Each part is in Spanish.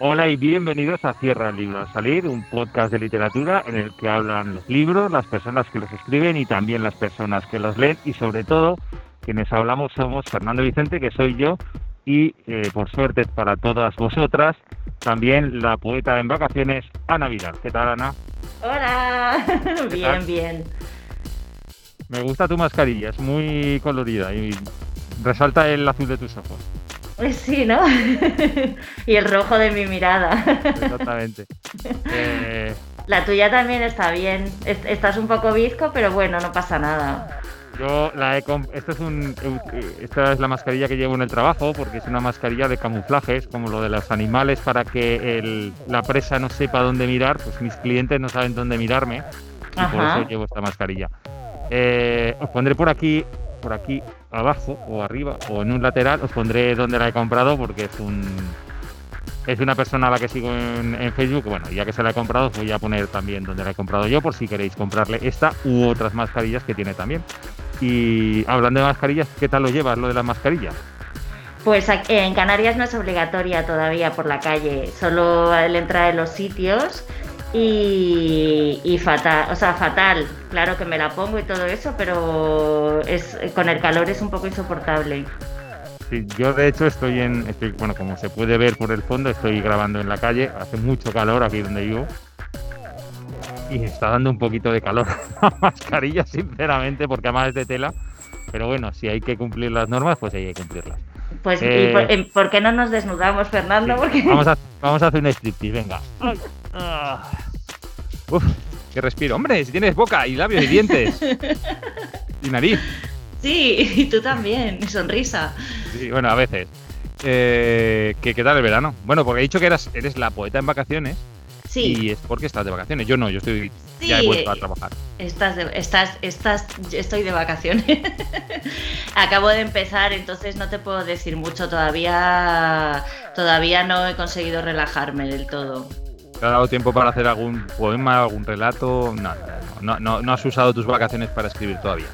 Hola y bienvenidos a Cierra el Libro a Salir, un podcast de literatura en el que hablan los libros, las personas que los escriben y también las personas que los leen y sobre todo quienes hablamos somos Fernando Vicente, que soy yo, y eh, por suerte para todas vosotras, también la poeta en vacaciones, Ana Vidal. ¿Qué tal, Ana? Hola, bien, bien. Me gusta tu mascarilla, es muy colorida y resalta el azul de tus ojos. Sí, ¿no? y el rojo de mi mirada. Exactamente. Eh, La tuya también está bien. Estás un poco bizco, pero bueno, no pasa nada. Yo la he esta es un esta es la mascarilla que llevo en el trabajo porque es una mascarilla de camuflajes como lo de los animales para que la presa no sepa dónde mirar, pues mis clientes no saben dónde mirarme y por eso llevo esta mascarilla. Eh, os pondré por aquí por aquí abajo o arriba o en un lateral os pondré donde la he comprado porque es un es una persona a la que sigo en, Facebook. Bueno, ya que se la he comprado, voy a poner también donde la he comprado yo por si queréis comprarle esta u otras mascarillas que tiene también. Y hablando de mascarillas, ¿qué tal lo llevas lo de las mascarillas? Pues en Canarias no es obligatoria todavía por la calle, solo al entrar en los sitios y, fatal, o sea, fatal. Claro que me la pongo y todo eso, pero es con el calor es un poco insoportable. Sí, yo de hecho estoy en, estoy, bueno, como se puede ver por el fondo, estoy grabando en la calle, hace mucho calor aquí donde vivo y está dando un poquito de calor la mascarilla, sinceramente, porque además es de tela. Pero bueno, si hay que cumplir las normas, pues hay que cumplirlas. Pues, ¿y eh, por, qué no nos desnudamos, Fernando? Vamos, a, vamos a hacer un striptease, venga. Ah. Uf, qué respiro. Hombre, si tienes boca y labios y dientes. y nariz. Sí, y tú también, sonrisa. Sí, bueno, a veces. Eh, ¿qué, tal el verano? Bueno, porque he dicho que eras, eres la poeta en vacaciones. Sí. Y es porque estás de vacaciones. Yo no, yo estoy ya he vuelto a trabajar. Estás, estás, estás, estoy de vacaciones. Acabo de empezar, entonces no te puedo decir mucho todavía. Todavía no he conseguido relajarme del todo. ¿Te ha dado tiempo para hacer algún poema, algún relato? No, no, no, no has usado tus vacaciones para escribir todavía.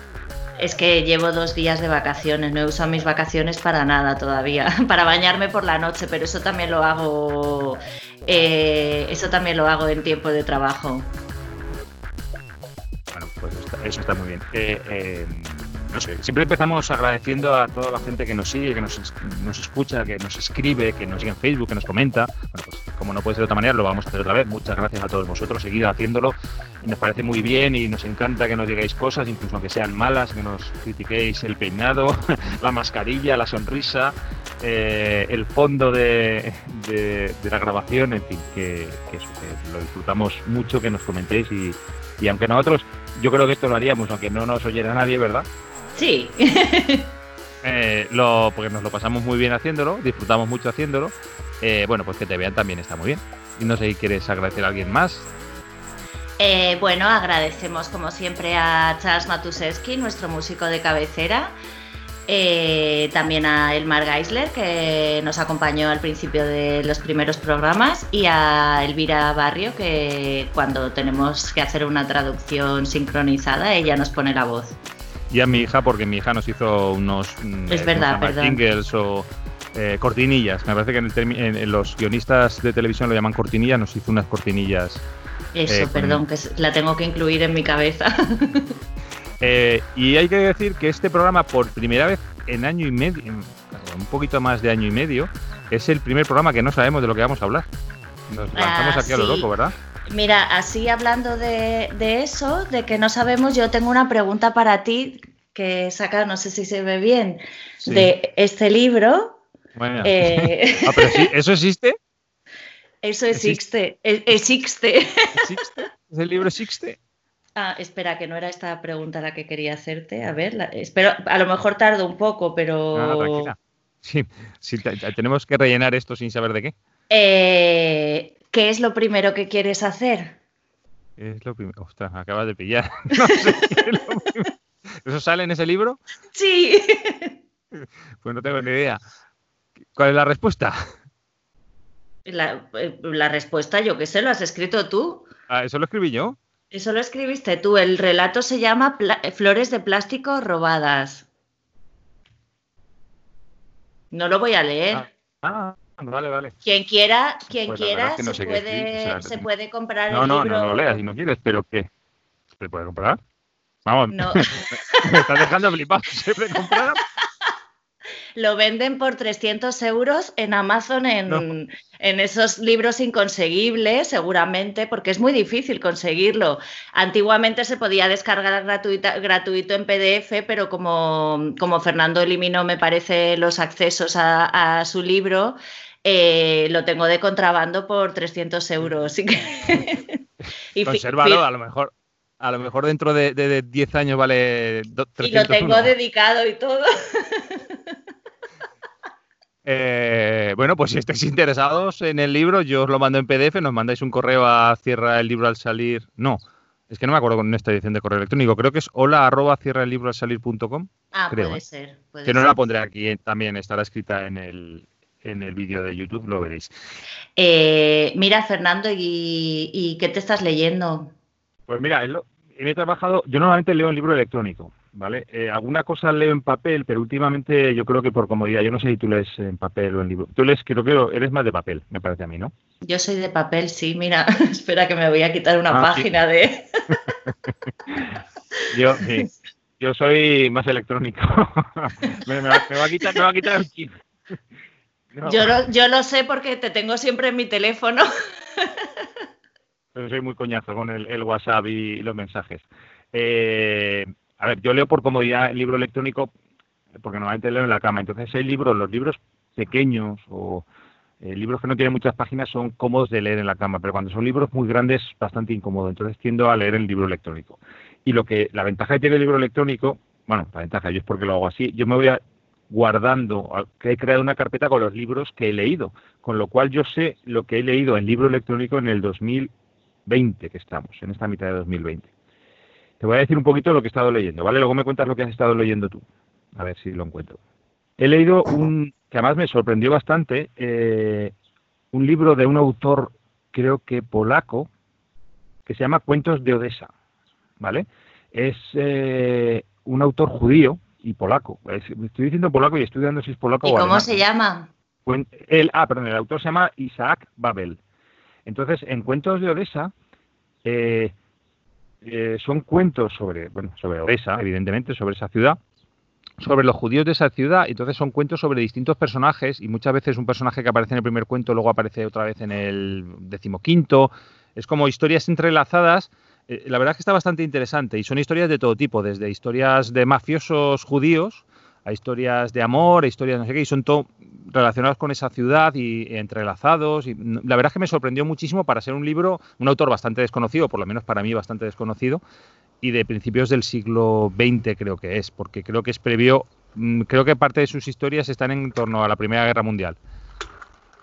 Es que llevo dos días de vacaciones, no he usado mis vacaciones para nada todavía, para bañarme por la noche, pero eso también lo hago, eh, eso también lo hago en tiempo de trabajo. Bueno, pues eso está muy bien. Eh, eh, no sé, siempre empezamos agradeciendo a toda la gente que nos sigue, que nos, escucha, que nos escribe, que nos sigue en Facebook, que nos comenta. Bueno, pues como no puede ser de otra manera, lo vamos a hacer otra vez. Muchas gracias a todos vosotros, seguid haciéndolo. Nos parece muy bien y nos encanta que nos digáis cosas, incluso aunque sean malas, que nos critiquéis el peinado, la mascarilla, la sonrisa, eh, el fondo de, la grabación, en fin, que, lo disfrutamos mucho, que nos comentéis y, y aunque nosotros, yo creo que esto lo haríamos, aunque no nos oyera nadie, ¿verdad? Sí. Eh, lo, porque nos lo pasamos muy bien haciéndolo, disfrutamos mucho haciéndolo. Eh, bueno, pues que te vean también está muy bien. Y no sé si quieres agradecer a alguien más. Eh, bueno, agradecemos como siempre a Charles Matuszewski, nuestro músico de cabecera. también a Elmar Geisler, que nos acompañó al principio de los primeros programas, y a Elvira Barrio, que cuando tenemos que hacer una traducción sincronizada, ella nos pone la voz y a mi hija, porque mi hija nos hizo unos mm, es verdad, jingles o eh, cortinillas. Me parece que en, los guionistas de televisión lo llaman cortinillas, nos hizo unas cortinillas. Eso, eh, perdón, que la tengo que incluir en mi cabeza. Eh, y hay que decir que este programa, por primera vez en año y medio, un poquito más de año y medio, es el primer programa que no sabemos de lo que vamos a hablar. Nos lanzamos aquí a lo loco, ¿verdad? Mira, así hablando de, eso, de que no sabemos, yo tengo una pregunta para ti que saca, no sé si se ve bien, de este libro. Bueno. Eh, ah, pero sí, ¿eso existe? Eso existe. Existe. ¿Existe? ¿Es el libro existe? Ah, espera, que no era esta pregunta la que quería hacerte. A ver, espero, a lo mejor tardo un poco, pero. No, tranquila. Sí, sí, tenemos que rellenar esto sin saber de qué. Eh, ¿Qué es lo primero que quieres hacer? Es lo primero. Ostras, me acabas de pillar. No sé ¿Eso sale en ese libro? Sí. Pues no tengo ni idea. ¿Cuál es la respuesta? La, eh, respuesta, yo qué sé, lo has escrito tú. Ah, ¿Eso lo escribí yo? Eso lo escribiste tú. El relato se llama Flores de plástico robadas. No lo voy a leer. Ah, ah Vale, vale. Quien quiera, quien pues quiera se, puede, se puede comprar no, el no, libro. No, no lo leas si no quieres, pero ¿qué? ¿Se puede comprar? Vamos, no. me estás dejando flipado. ¿Se puede comprar? Lo venden por 300 euros en Amazon en, esos libros inconseguibles, seguramente, porque es muy difícil conseguirlo. Antiguamente se podía descargar gratuito en PDF, pero como, como, Fernando eliminó, me parece, los accesos a, su libro, eh, lo tengo de contrabando por 300 euros. y Consérvalo, a lo mejor. A lo mejor dentro de, 10 años vale 300 Y lo tengo dedicado y todo. Eh, bueno, pues si estáis interesados en el libro, yo os lo mando en PDF, nos mandáis un correo a cierra el libro al salir. No, es que no me acuerdo con esta edición de correo electrónico. Creo que es hola arroba cierra el libro al salir.com. Ah, puede ¿eh? ser. que no la pondré aquí, eh, también estará escrita en el, en el vídeo de YouTube, lo veréis. mira, Fernando, ¿y, qué te estás leyendo? Pues mira, he trabajado, yo normalmente leo un libro electrónico, ¿vale? Eh, alguna cosa leo en papel, pero últimamente yo creo que por comodidad, yo no sé si tú lees en papel o en libro. Tú lees, creo que eres más de papel, me parece a mí, ¿no? Yo soy de papel, sí, mira, espera que me voy a quitar una ah, página de... yo, sí, yo soy más electrónico. me, va, a quitar, me va a quitar el chip. Yo, lo, yo lo sé porque te tengo siempre en mi teléfono. Pero soy muy coñazo con el, el WhatsApp y los mensajes. Eh, a ver, yo leo por comodidad el libro electrónico porque normalmente leo en la cama. Entonces hay libros, los libros pequeños o eh, libros que no tienen muchas páginas son cómodos de leer en la cama, pero cuando son libros muy grandes bastante incómodo. Entonces tiendo a leer el libro electrónico. Y lo que la ventaja que tiene el libro electrónico, bueno, la ventaja yo es porque lo hago así, yo me voy a guardando, que he creado una carpeta con los libros que he leído, con lo cual yo sé lo que he leído en libro electrónico en el 2020 que estamos, en esta mitad de 2020. Te voy a decir un poquito lo que he estado leyendo, ¿vale? Luego me cuentas lo que has estado leyendo tú. A ver si lo encuentro. He leído un, que además me sorprendió bastante, eh, un libro de un autor, creo que polaco, que se llama Cuentos de Odessa, ¿vale? Es eh, un autor judío y polaco. estoy diciendo polaco y estoy dando si es polaco ¿Y cómo se llama? El, ah, perdón, el autor se llama Isaac Babel. Entonces, en Cuentos de Odessa, eh, eh, son cuentos sobre, bueno, sobre Odessa, evidentemente, sobre esa ciudad, sobre los judíos de esa ciudad, entonces son cuentos sobre distintos personajes y muchas veces un personaje que aparece en el primer cuento luego aparece otra vez en el decimoquinto, es como historias entrelazadas, eh, la verdad es que está bastante interesante y son historias de todo tipo, desde historias de mafiosos judíos, a historias de amor, a historias no sé qué, y son todo relacionados con esa ciudad y entrelazados. Y la verdad es que me sorprendió muchísimo para ser un libro, un autor bastante desconocido, por lo menos para mí bastante desconocido, y de principios del siglo XX creo que es, porque creo que es previo, mm, creo que parte de sus historias están en torno a la Primera Guerra Mundial.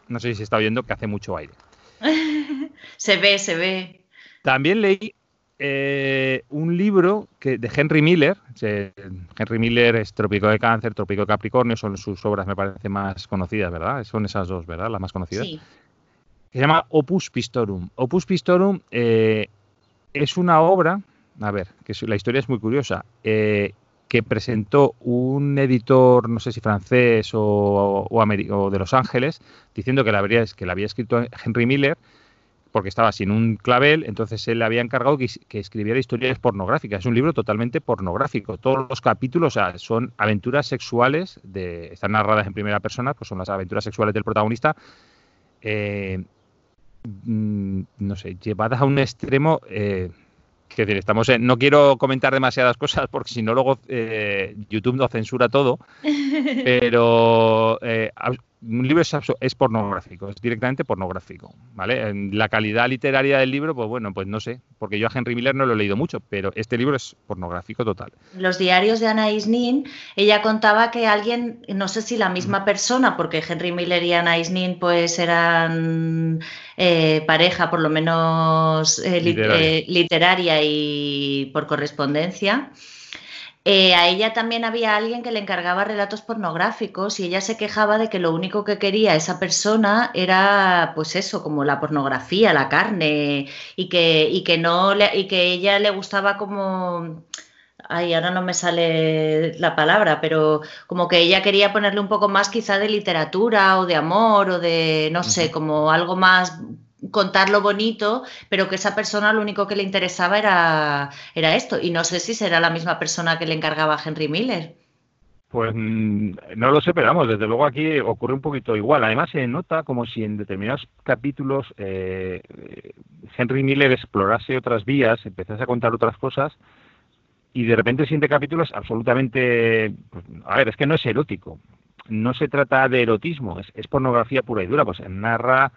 No sé si se está oyendo que hace mucho aire. se ve, se ve. También leí eh, un libro que, de Henry Miller. Henry Miller es Trópico de Cáncer, Trópico de Capricornio, son sus obras, me parece, más conocidas, ¿verdad? Son esas dos, ¿verdad? Las más conocidas. Sí. se llama Opus Pistorum. Opus Pistorum eh, es una obra, a ver, que la historia es muy curiosa, eh, que presentó un editor, no sé si francés o, o, de Los Ángeles, diciendo que la, habría, que la había escrito Henry Miller porque estaba sin un clavel, entonces él le había encargado que, escribiera historias pornográficas. Es un libro totalmente pornográfico. Todos los capítulos son aventuras sexuales, de, están narradas en primera persona, pues son las aventuras sexuales del protagonista, eh, mm, no sé, llevadas a un extremo... Eh, que decir, estamos no quiero comentar demasiadas cosas porque si no luego eh, YouTube nos censura todo, pero un libro es, pornográfico, es directamente pornográfico, ¿vale? En la calidad literaria del libro, pues bueno, pues no sé, porque yo a Henry Miller no lo he leído mucho, pero este libro es pornográfico total. Los diarios de Anais Nin, ella contaba que alguien, no sé si la misma persona, porque Henry Miller y Anais Nin pues eran eh, pareja, por lo menos eh, eh, literaria y por correspondencia, eh, a ella también había alguien que le encargaba relatos pornográficos y ella se quejaba de que lo único que quería esa persona era, pues eso, como la pornografía, la carne, y que, y que no y que ella le gustaba como ay, ahora no me sale la palabra, pero como que ella quería ponerle un poco más quizá de literatura o de amor o de, no sé, como algo más contar lo bonito, pero que esa persona lo único que le interesaba era, era esto. Y no sé si será la misma persona que le encargaba a Henry Miller. Pues mm, no lo sé, pero vamos, desde luego aquí ocurre un poquito igual. Además se nota como si en determinados capítulos eh, Henry Miller explorase otras vías, empezase a contar otras cosas y de repente el siguiente capítulo es absolutamente... Pues, a ver, es que no es erótico, no se trata de erotismo, es, pornografía pura y dura, pues narra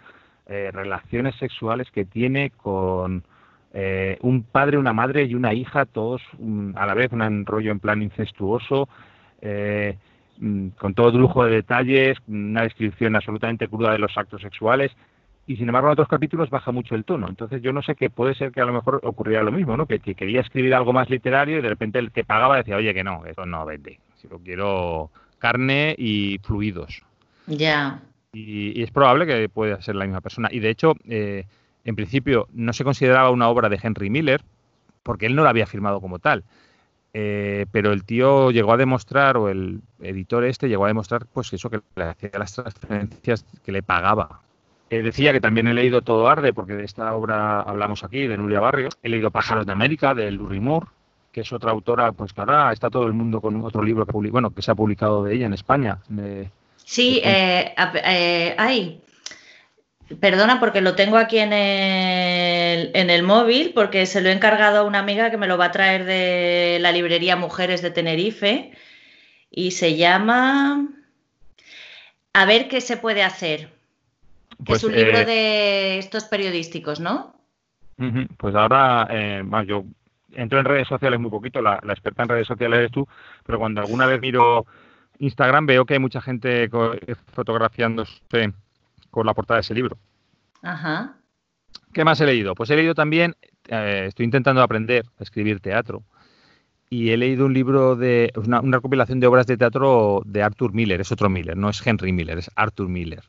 eh, relaciones sexuales que tiene con eh, un padre, una madre y una hija, todos a la vez, un rollo en plan incestuoso, eh, mm, con todo lujo de detalles, una descripción absolutamente cruda de los actos sexuales, y sin embargo en otros capítulos baja mucho el tono. Entonces yo no sé qué puede ser que a lo mejor ocurriera lo mismo, ¿no? Que, quería escribir algo más literario y de repente el que pagaba decía, oye, que no, eso no vende, si lo quiero carne y fluidos. Ya. Y, es probable que pueda ser la misma persona. Y de hecho, eh, en principio no se consideraba una obra de Henry Miller, porque él no la había firmado como tal. Eh, pero el tío llegó a demostrar, o el editor este llegó a demostrar, pues eso, que le hacía las transferencias que le pagaba. Eh, decía que también he leído Todo Arde, porque de esta obra hablamos aquí, de Nuria Barrios. He leído Pájaros de América, de Lurie Moore, que es otra autora, pues que ahora está todo el mundo con otro libro bueno, que se ha publicado de ella en España. Sí, eh, hay Perdona porque lo tengo aquí en el, en el, móvil, porque se lo he encargado a una amiga que me lo va a traer de la librería Mujeres de Tenerife y se llama A ver qué se puede hacer. Que es pues, un libro eh, de estos periodísticos, ¿no? Pues ahora, eh, yo entro en redes sociales muy poquito, la, experta en redes sociales eres tú, pero cuando alguna vez miro Instagram veo que hay mucha gente fotografiándose con la portada de ese libro. Ajá. ¿Qué más he leído? Pues he leído también, eh, estoy intentando aprender a escribir teatro y he leído un libro de una, recopilación de obras de teatro de Arthur Miller, es otro Miller, no es Henry Miller, es Arthur Miller.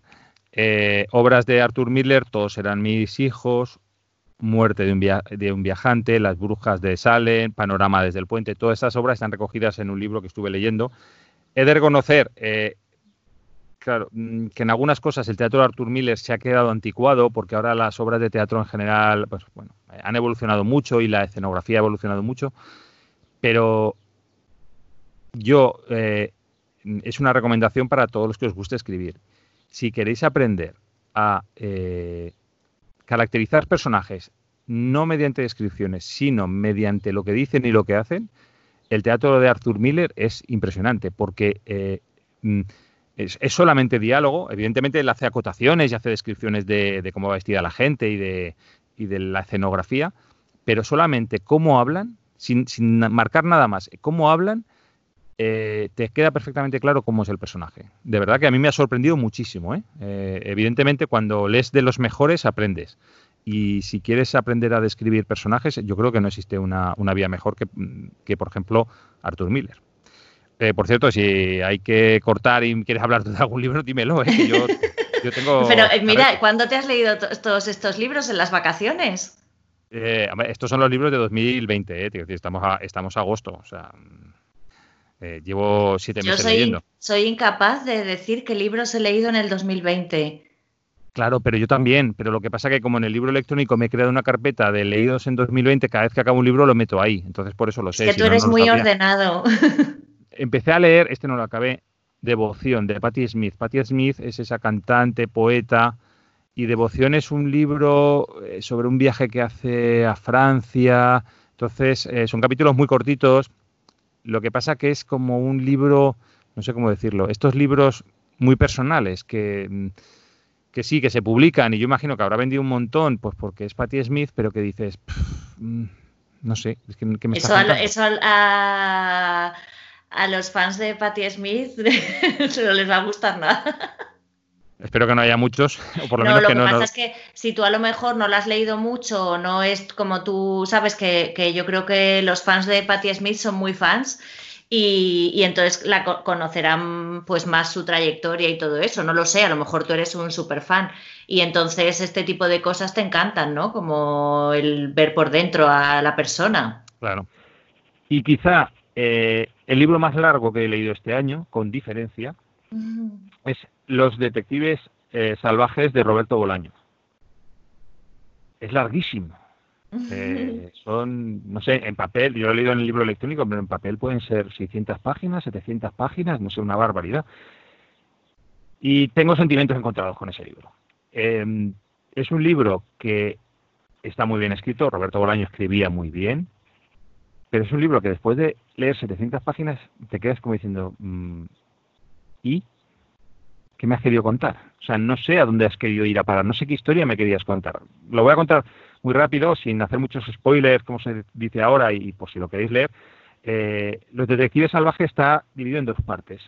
Eh, obras de Arthur Miller, todos eran mis hijos, Muerte de un, de un, viajante, Las brujas de Salem, Panorama desde el puente, todas esas obras están recogidas en un libro que estuve leyendo. He de reconocer, eh, mm, que en algunas cosas el teatro de Arthur Miller se ha quedado anticuado porque ahora las obras de teatro en general, pues bueno, han evolucionado mucho y la escenografía ha evolucionado mucho, pero yo eh, es una recomendación para todos los que os guste escribir. Si queréis aprender a eh, caracterizar personajes no mediante descripciones, sino mediante lo que dicen y lo que hacen, el teatro de Arthur Miller es impresionante porque eh, mm, es, solamente diálogo. Evidentemente él hace acotaciones y hace descripciones de, cómo va vestida la gente y de, la escenografía, pero solamente cómo hablan, sin, marcar nada más, cómo hablan, eh, te queda perfectamente claro cómo es el personaje. De verdad que a mí me ha sorprendido muchísimo. Eh, evidentemente cuando lees de los mejores aprendes. Y si quieres aprender a describir personajes, yo creo que no existe una, vía mejor que, que, por ejemplo, Arthur Miller. Eh, por cierto, si hay que cortar y quieres hablar de algún libro, dímelo. ¿eh? yo, tengo, Pero eh, mira, ¿cuándo te has leído todos estos libros? ¿En las vacaciones? Eh, estos son los libros de 2020, ¿eh? estamos, a, estamos a agosto. O sea, llevo siete meses soy, leyendo. Soy incapaz de decir qué libros he leído en el 2020. Claro, pero yo también. Pero lo que pasa es que como en el libro electrónico me he creado una carpeta de leídos en 2020, cada vez que acabo un libro lo meto ahí. Entonces por eso lo sé. Es que tú eres muy ordenado. empecé a leer, este no lo acabé, Devoción, de Patti Smith. Patti Smith es esa cantante, poeta, y Devoción es un libro eh, sobre un viaje que hace a Francia. Entonces, eh, son capítulos muy cortitos. Lo que pasa que es como un libro, no sé cómo decirlo, estos libros muy personales que, mm, que sí, que se publican y yo imagino que habrá vendido un montón, pues porque es Patti Smith, pero que dices, mm, no sé, es que, me eso, eso a, a los fans de Patti Smith no les va a gustar nada. Espero que no haya muchos, o por lo no, menos lo que, que pasa es que si tú a lo mejor no lo has leído mucho, no es como tú sabes que, yo creo que los fans de Patti Smith son muy fans y, entonces la conocerán pues más su trayectoria y todo eso. No lo sé, a lo mejor tú eres un super fan y entonces este tipo de cosas te encantan, ¿no? Como el ver por dentro a la persona. Claro. Y quizá Eh, el libro más largo que he leído este año, con diferencia, es Los detectives eh, salvajes de Roberto Bolaño. Es larguísimo. Eh, son, no sé, en papel, yo lo he leído en el libro electrónico, pero en papel pueden ser 600 páginas, 700 páginas, no sé, una barbaridad. Y tengo sentimientos encontrados con ese libro. Em, es un libro que está muy bien escrito, Roberto Bolaño escribía muy bien, pero es un libro que después de leer 700 páginas te quedas como diciendo, mm, ¿y qué me has querido contar? O sea, no sé a dónde has querido ir a parar, no sé qué historia me querías contar. Lo voy a contar muy rápido, sin hacer muchos spoilers, como se dice ahora, y por si lo queréis leer. Eh, Los Detectives Salvajes está dividido en dos partes.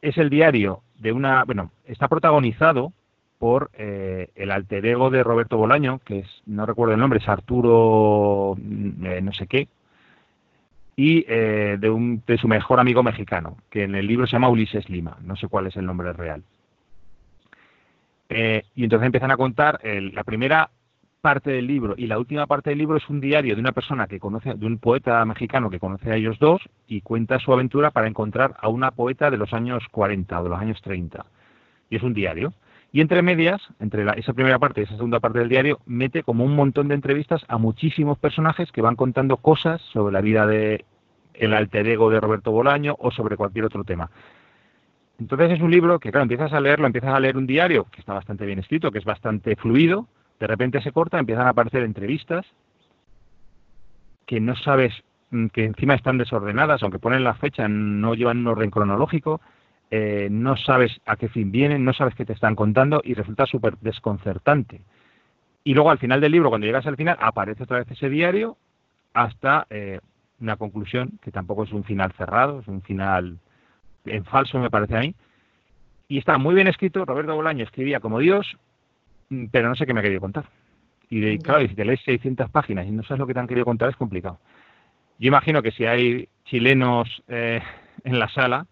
Es el diario de una, bueno, está protagonizado por eh, el alter ego de Roberto Bolaño, que es, no recuerdo el nombre, es Arturo mm, eh, no sé qué, y eh, de, un, de su mejor amigo mexicano, que en el libro se llama Ulises Lima, no sé cuál es el nombre real. y entonces empiezan a contar la primera parte del libro y la última parte del libro es un diario de una persona que conoce, de un poeta mexicano que conoce a ellos dos y cuenta su aventura para encontrar a una poeta de los años 40 o de los años 30. Y es un diario. Y entre medias, entre esa primera parte y esa segunda parte del diario, mete como un montón de entrevistas a muchísimos personajes que van contando cosas sobre la vida de el alter ego de Roberto Bolaño o sobre cualquier otro tema. Entonces es un libro que, claro, empiezas a leerlo, empiezas a leer un diario que está bastante bien escrito, que es bastante fluido, de repente se corta, empiezan a aparecer entrevistas que no sabes, mm, que encima están desordenadas, aunque ponen la fecha, no llevan un orden cronológico, eh, no sabes a qué fin vienen, no sabes qué te están contando y resulta súper desconcertante. Y luego al final del libro, cuando llegas al final, aparece otra vez ese diario hasta eh, una conclusión, que tampoco es un final cerrado, es un final en falso, me parece a mí. Y está muy bien escrito, Roberto Bolaño escribía como Dios, pero no sé qué me ha querido contar. Y de, claro, y si te lees 600 páginas y no sabes lo que te han querido contar, es complicado. Yo imagino que si hay chilenos eh, en la sala,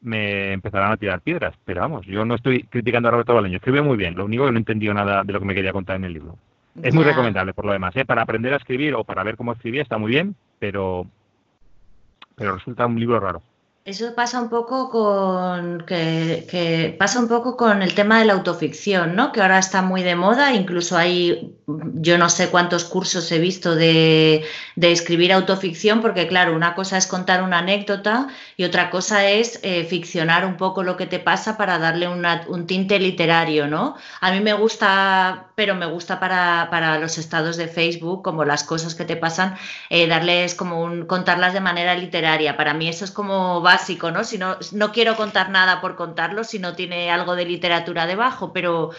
me empezarán a tirar piedras. Pero vamos, yo no estoy criticando a Roberto Bolaño, escribe muy bien. Lo único que no he entendido nada de lo que me quería contar en el libro. Es muy recomendable por lo demás. ¿eh? Para aprender a escribir o para ver cómo escribía está muy bien, pero, pero resulta un libro raro. Eso pasa un poco con que, pasa un poco con el tema de la autoficción, ¿no? Que ahora está muy de moda, incluso hay yo no sé cuántos cursos he visto de, escribir autoficción, porque claro, una cosa es contar una anécdota y otra cosa es eh, ficcionar un poco lo que te pasa para darle un tinte literario, ¿no? A mí me gusta, pero me gusta para, los estados de Facebook, como las cosas que te pasan, eh, darles como un, contarlas de manera literaria. Para mí eso es como básico, ¿no? Si no, quiero contar nada por contarlo, si no tiene algo de literatura debajo, pero,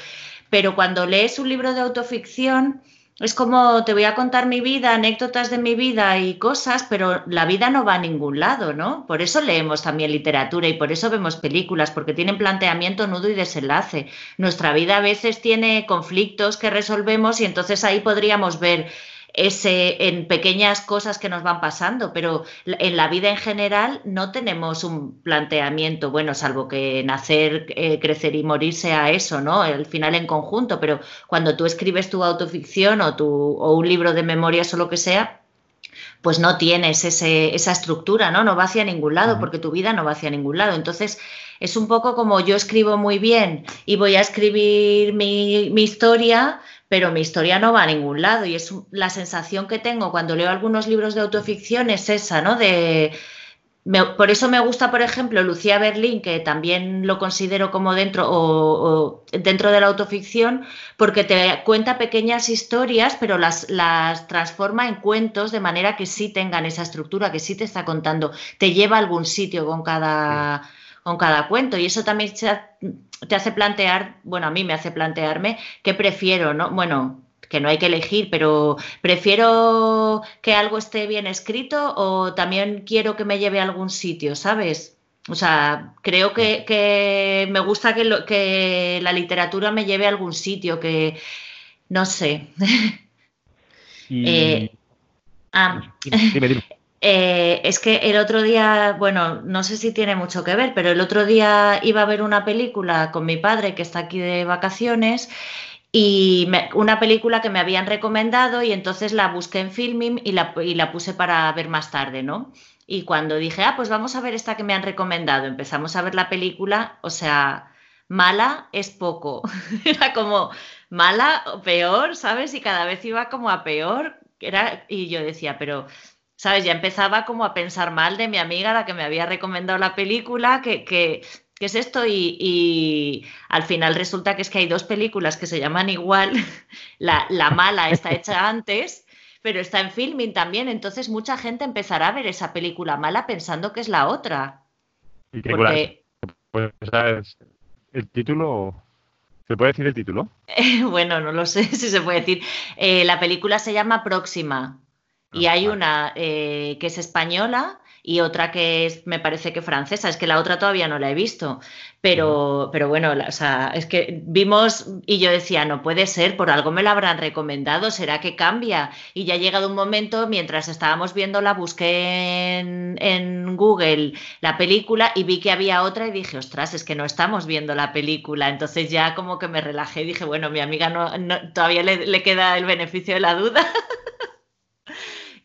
pero cuando lees un libro de autoficción, es como te voy a contar mi vida, anécdotas de mi vida y cosas, pero la vida no va a ningún lado, ¿no? Por eso leemos también literatura y por eso vemos películas, porque tienen planteamiento, nudo y desenlace. Nuestra vida a veces tiene conflictos que resolvemos y entonces ahí podríamos ver ese, en pequeñas cosas que nos van pasando, pero en la vida en general no tenemos un planteamiento, bueno, salvo que nacer, eh, crecer y morir sea eso, ¿no? Al final en conjunto, pero cuando tú escribes tu autoficción o, tu, o un libro de memorias o lo que sea, pues no tienes ese, esa estructura, ¿no? No va hacia ningún lado, porque tu vida no va hacia ningún lado. Entonces, es un poco como yo escribo muy bien y voy a escribir mi, mi historia, pero mi historia no va a ningún lado y es la sensación que tengo cuando leo algunos libros de autoficción es esa, ¿no? De, por eso me gusta, por ejemplo, Lucía Berlín, que también lo considero como dentro o, dentro de la autoficción, porque te cuenta pequeñas historias, pero las, las transforma en cuentos de manera que sí tengan esa estructura, que sí te está contando, te lleva a algún sitio con cada con cada cuento. Y eso también te hace plantear, bueno, a mí me hace plantearme qué prefiero, ¿no? Bueno, que no hay que elegir, pero prefiero que algo esté bien escrito o también quiero que me lleve a algún sitio, ¿sabes? O sea, creo que, me gusta que, lo, que la literatura me lleve a algún sitio, que no sé. Eh, ah, eh, es que el otro día, bueno, no sé si tiene mucho que ver, pero el otro día iba a ver una película con mi padre que está aquí de vacaciones y una película que me habían recomendado y entonces la busqué en Filming y la, y la puse para ver más tarde, ¿no? Y cuando dije, ah, pues vamos a ver esta que me han recomendado, empezamos a ver la película, o sea, mala es poco. Era como mala o peor, ¿sabes? Y cada vez iba como a peor. Era, y yo decía, pero, ¿sabes? Ya empezaba como a pensar mal de mi amiga, la que me había recomendado la película, que, que ¿qué es esto? Y, al final resulta que es que hay dos películas que se llaman igual. La, la, mala está hecha antes, pero está en filming también. Entonces mucha gente empezará a ver esa película mala pensando que es la otra. ¿Y qué pues, ¿El título? ¿Se puede decir el título? bueno, no lo sé si se puede decir. Eh, la película se llama Próxima. Y ah, hay una eh, que es española y otra que es, me parece que francesa, es que la otra todavía no la he visto, pero, pero bueno, o sea, es que vimos y yo decía, no puede ser, por algo me la habrán recomendado, será que cambia. Y ya ha llegado un momento, mientras estábamos viéndola, busqué en, en Google la película y vi que había otra y dije, ostras, es que no estamos viendo la película. Entonces ya como que me relajé y dije, bueno, mi amiga no, todavía le, le queda el beneficio de la duda.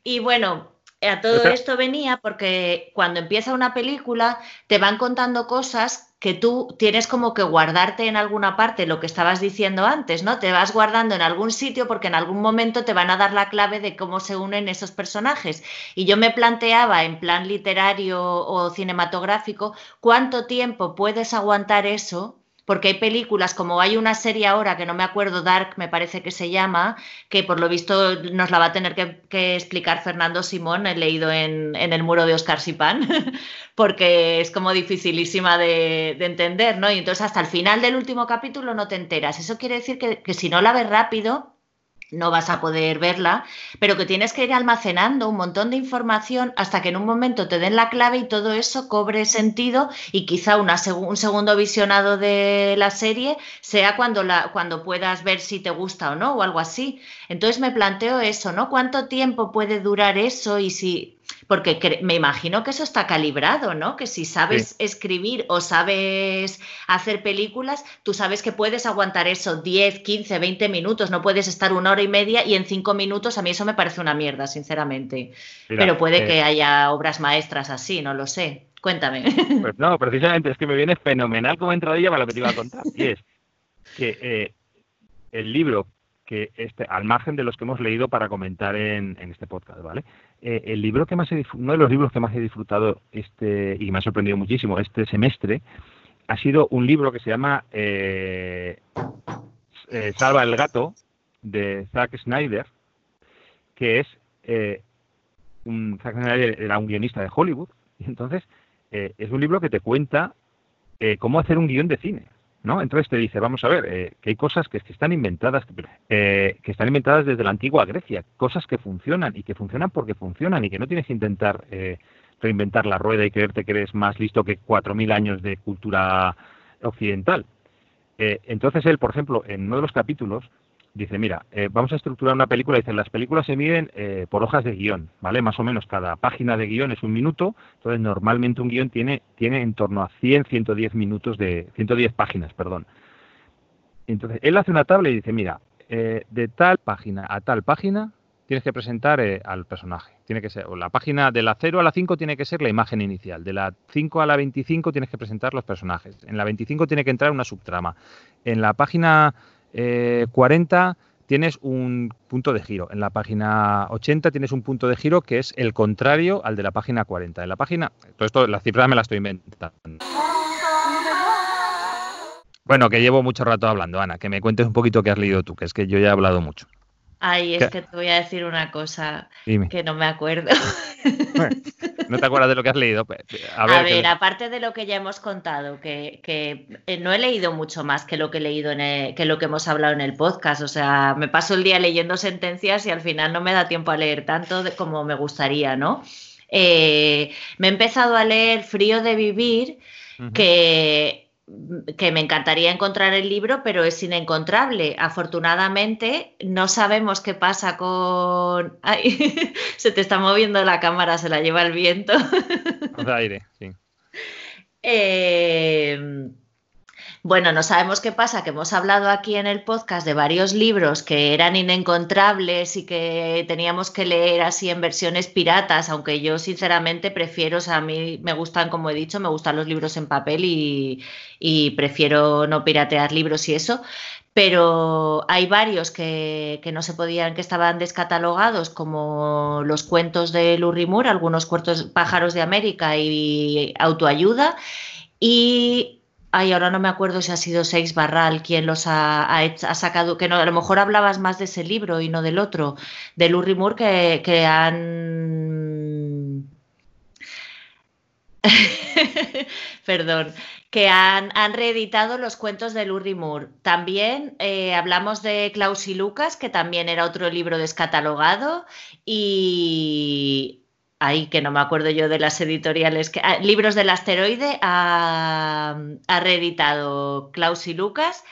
y bueno, a todo esto venía porque cuando empieza una película te van contando cosas que tú tienes como que guardarte en alguna parte lo que estabas diciendo antes, ¿no? Te vas guardando en algún sitio porque en algún momento te van a dar la clave de cómo se unen esos personajes. Y yo me planteaba en plan literario o cinematográfico, ¿cuánto tiempo puedes aguantar eso porque hay películas, como hay una serie ahora que no me acuerdo, Dark me parece que se llama, que por lo visto nos la va a tener que, explicar Fernando Simón, he leído en, el muro de Oscar Sipán, porque es como dificilísima de, entender, ¿no? Y entonces hasta el final del último capítulo no te enteras. Eso quiere decir que, que si no la ves rápido, no vas a poder verla, pero que tienes que ir almacenando un montón de información hasta que en un momento te den la clave y todo eso cobre sentido y quizá un segundo visionado de la serie sea cuando, cuando puedas ver si te gusta o no o algo así. Entonces me planteo eso, ¿no? ¿Cuánto tiempo puede durar eso y si porque me imagino que eso está calibrado, ¿no? Que si sabes escribir o sabes hacer películas, tú sabes que puedes aguantar eso 10, 15, 20 minutos, no puedes estar una hora y media y en cinco minutos, a mí eso me parece una mierda, sinceramente. Pero puede eh, que haya obras maestras así, no lo sé. Cuéntame. Pues no, precisamente es que me viene fenomenal como entradilla para lo que te iba a contar. Y es que eh, el libro que este, al margen de los que hemos leído para comentar en, este podcast, ¿vale? Eh, el libro que más he, uno de los libros que más he disfrutado este y me ha sorprendido muchísimo este semestre ha sido un libro que se llama eh, eh, Salva el gato de Zack Snyder, que es un Zack Snyder era un guionista de Hollywood y entonces es un libro que te cuenta cómo hacer un guion de cine. ¿No? Entonces te dice, vamos a ver, eh, que hay cosas que, están inventadas, eh, que están inventadas desde la antigua Grecia, cosas que funcionan y que funcionan porque funcionan y que no tienes que intentar eh, reinventar la rueda y creerte que eres más listo que 4.000 años de cultura occidental. entonces él, por ejemplo, en uno de los capítulos dice, mira, eh, vamos a estructurar una película, dice, las películas se miden eh, por hojas de guion, ¿vale? Más o menos cada página de guion es un minuto, entonces normalmente un guion tiene, tiene en torno a 100, 110 minutos de, 110 páginas, perdón. Entonces, él hace una tabla y dice, mira, eh, de tal página a tal página tienes que presentar al personaje. Tiene que ser, o la página de la 0 a la 5 tiene que ser la imagen inicial. De la 5 a la 25 tienes que presentar los personajes. En la 25 tiene que entrar una subtrama. En la página 40 eh, tienes un punto de giro. En la página 80 tienes un punto de giro que es el contrario al de la página 40. En la página, todo esto, las cifras me las estoy inventando. Bueno, que llevo mucho rato hablando, Ana, que me cuentes un poquito qué has leído tú, que es que yo ya he hablado mucho. Ay, es que te voy a decir una cosa que no me acuerdo. ¿No te acuerdas de lo que has leído? A ver, aparte de lo que ya hemos contado, que, eh, no he leído mucho más que lo que he leído en que lo que hemos hablado en el podcast. O sea, me paso el día leyendo sentencias y al final no me da tiempo a leer tanto como me gustaría, ¿no? Eh, me he empezado a leer Frío de Vivir, que que me encantaría encontrar el libro, pero es inencontrable. Afortunadamente, no sabemos qué pasa con. Ay, se te está moviendo la cámara, se la lleva el viento. aire, sí. Eh, Bueno, no sabemos qué pasa, que hemos hablado aquí en el podcast de varios libros que eran inencontrables y que teníamos que leer así en versiones piratas, aunque yo sinceramente prefiero, o sea, a mí me gustan, como he dicho, me gustan los libros en papel y, prefiero no piratear libros y eso, pero hay varios que, no se podían, que estaban descatalogados, como los cuentos de Lurrimur, algunos cuentos pájaros de América y autoayuda. Y ay, ahora no me acuerdo si ha sido Seix Barral quien los ha, sacado, que no, a lo mejor hablabas más de ese libro y no del otro, de Lurrimur, que, que han. Perdón, que han, reeditado los cuentos de Lurie Moore. También eh, hablamos de Klaus y Lucas, que también era otro libro descatalogado, y ahí que no me acuerdo yo de las editoriales, que, ah, Libros del Asteroide ha, reeditado Klaus y Lucas,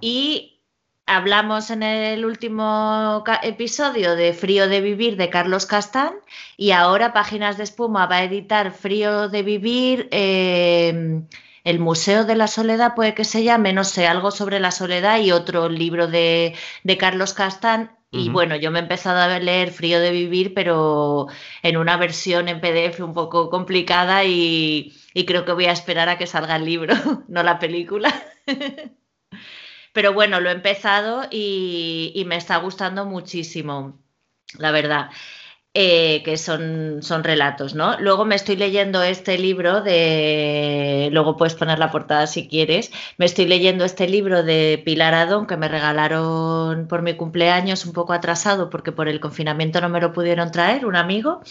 y hablamos en el último episodio de Frío de Vivir de Carlos Castán y ahora Páginas de Espuma va a editar Frío de Vivir. Eh, el Museo de la Soledad puede que se llame, no sé, algo sobre la soledad y otro libro de, Carlos Castán. Y bueno, yo me he empezado a leer Frío de Vivir, pero en una versión en PDF un poco complicada y, creo que voy a esperar a que salga el libro, no la película. pero bueno, lo he empezado y, y me está gustando muchísimo, la verdad. Eh, que son, son relatos, ¿no? Luego me estoy leyendo este libro de, luego puedes poner la portada si quieres, me estoy leyendo este libro de Pilar Adón que me regalaron por mi cumpleaños un poco atrasado porque por el confinamiento no me lo pudieron traer, un amigo,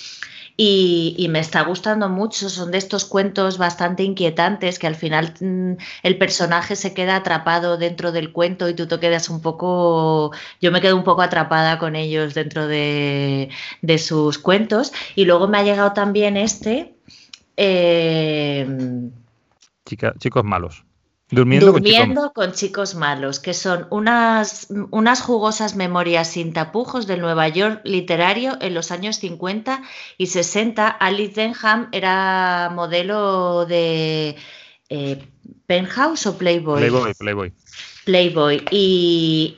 y, me está gustando mucho. Son de estos cuentos bastante inquietantes que al final mm, el personaje se queda atrapado dentro del cuento y tú te quedas un poco, yo me quedo un poco atrapada con ellos dentro de, sus cuentos. Y luego me ha llegado también este. Eh, chicos malos. Durmiendo, con, chicos... malos, que son unas, unas jugosas memorias sin tapujos del Nueva York literario en los años 50 y 60. Alice Denham era modelo de eh, Penthouse o Playboy. Playboy, Playboy. Playboy y,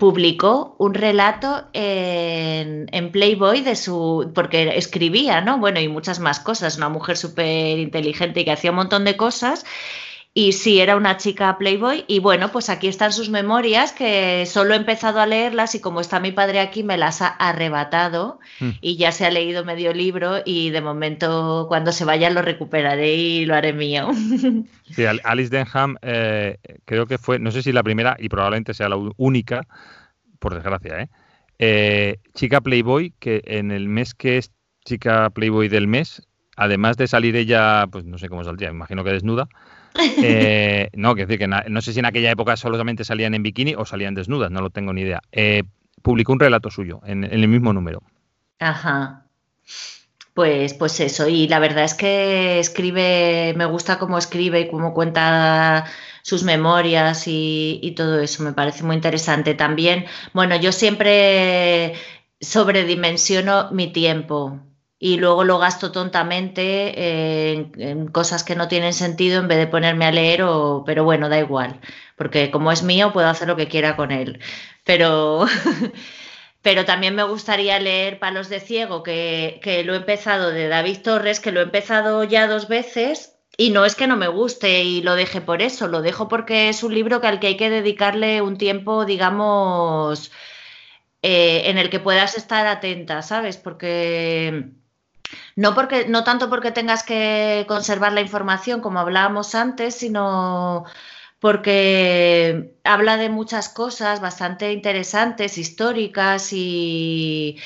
publicó un relato en, en, Playboy de su porque escribía, ¿no? Bueno, y muchas más cosas, una mujer súper inteligente y que hacía un montón de cosas y sí, era una chica Playboy. Y bueno, pues aquí están sus memorias, que solo he empezado a leerlas y como está mi padre aquí, me las ha arrebatado hmm. y ya se ha leído medio libro y de momento cuando se vaya lo recuperaré y lo haré mío. Sí, Alice Denham eh, creo que fue, no sé si la primera y probablemente sea la única, por desgracia, ¿eh? ¿eh? chica Playboy que en el mes que es chica Playboy del mes, además de salir ella, pues no sé cómo saldría, imagino que desnuda, eh, no, que decir que no sé si en aquella época solamente salían en bikini o salían desnudas, no lo tengo ni idea. Eh, publicó un relato suyo en, el mismo número. Ajá. Pues, pues eso, y la verdad es que escribe, me gusta cómo escribe y cómo cuenta sus memorias y, todo eso, me parece muy interesante. También, bueno, yo siempre sobredimensiono mi tiempo y luego lo gasto tontamente en, cosas que no tienen sentido en vez de ponerme a leer, o, pero bueno, da igual, porque como es mío puedo hacer lo que quiera con él. Pero, pero también me gustaría leer Palos de Ciego, que, que lo he empezado de David Torres, que lo he empezado ya dos veces. Y no es que no me guste y lo deje por eso, lo dejo porque es un libro que al que hay que dedicarle un tiempo, digamos, eh, en el que puedas estar atenta, ¿sabes? Porque no, porque, no tanto porque tengas que conservar la información, como hablábamos antes, sino porque habla de muchas cosas bastante interesantes, históricas y,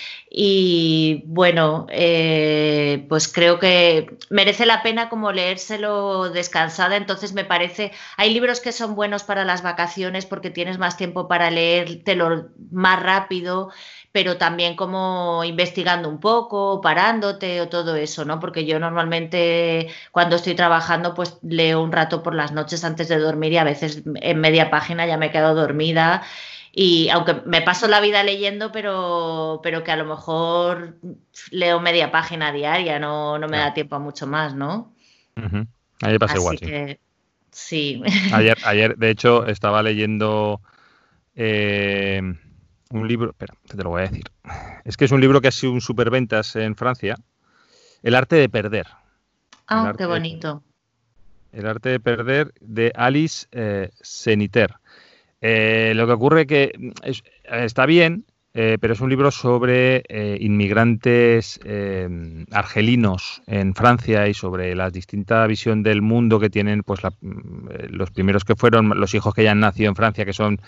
bueno, eh, pues creo que merece la pena como leérselo descansada, entonces me parece, hay libros que son buenos para las vacaciones porque tienes más tiempo para leértelo más rápido pero también como investigando un poco, parándote o todo eso, ¿no? Porque yo normalmente cuando estoy trabajando pues leo un rato por las noches antes de dormir y a veces en media página ya me he quedado dormida y aunque me paso la vida leyendo, pero, pero que a lo mejor leo media página diaria, no, no me da tiempo a mucho más, ¿no? Ahí pasa igual, sí. Sí. Ayer, ayer de hecho, estaba leyendo eh, un libro, espera, te lo voy a decir. Es que es un libro que ha sido un superventas en Francia, El arte de perder. Ah, qué bonito. el arte de perder de Alice eh, Seniter. Eh, lo que ocurre que está bien, eh, pero es un libro sobre eh, inmigrantes eh, argelinos en Francia y sobre la distinta visión del mundo que tienen pues los primeros que fueron los hijos que ya han nacido en Francia, que son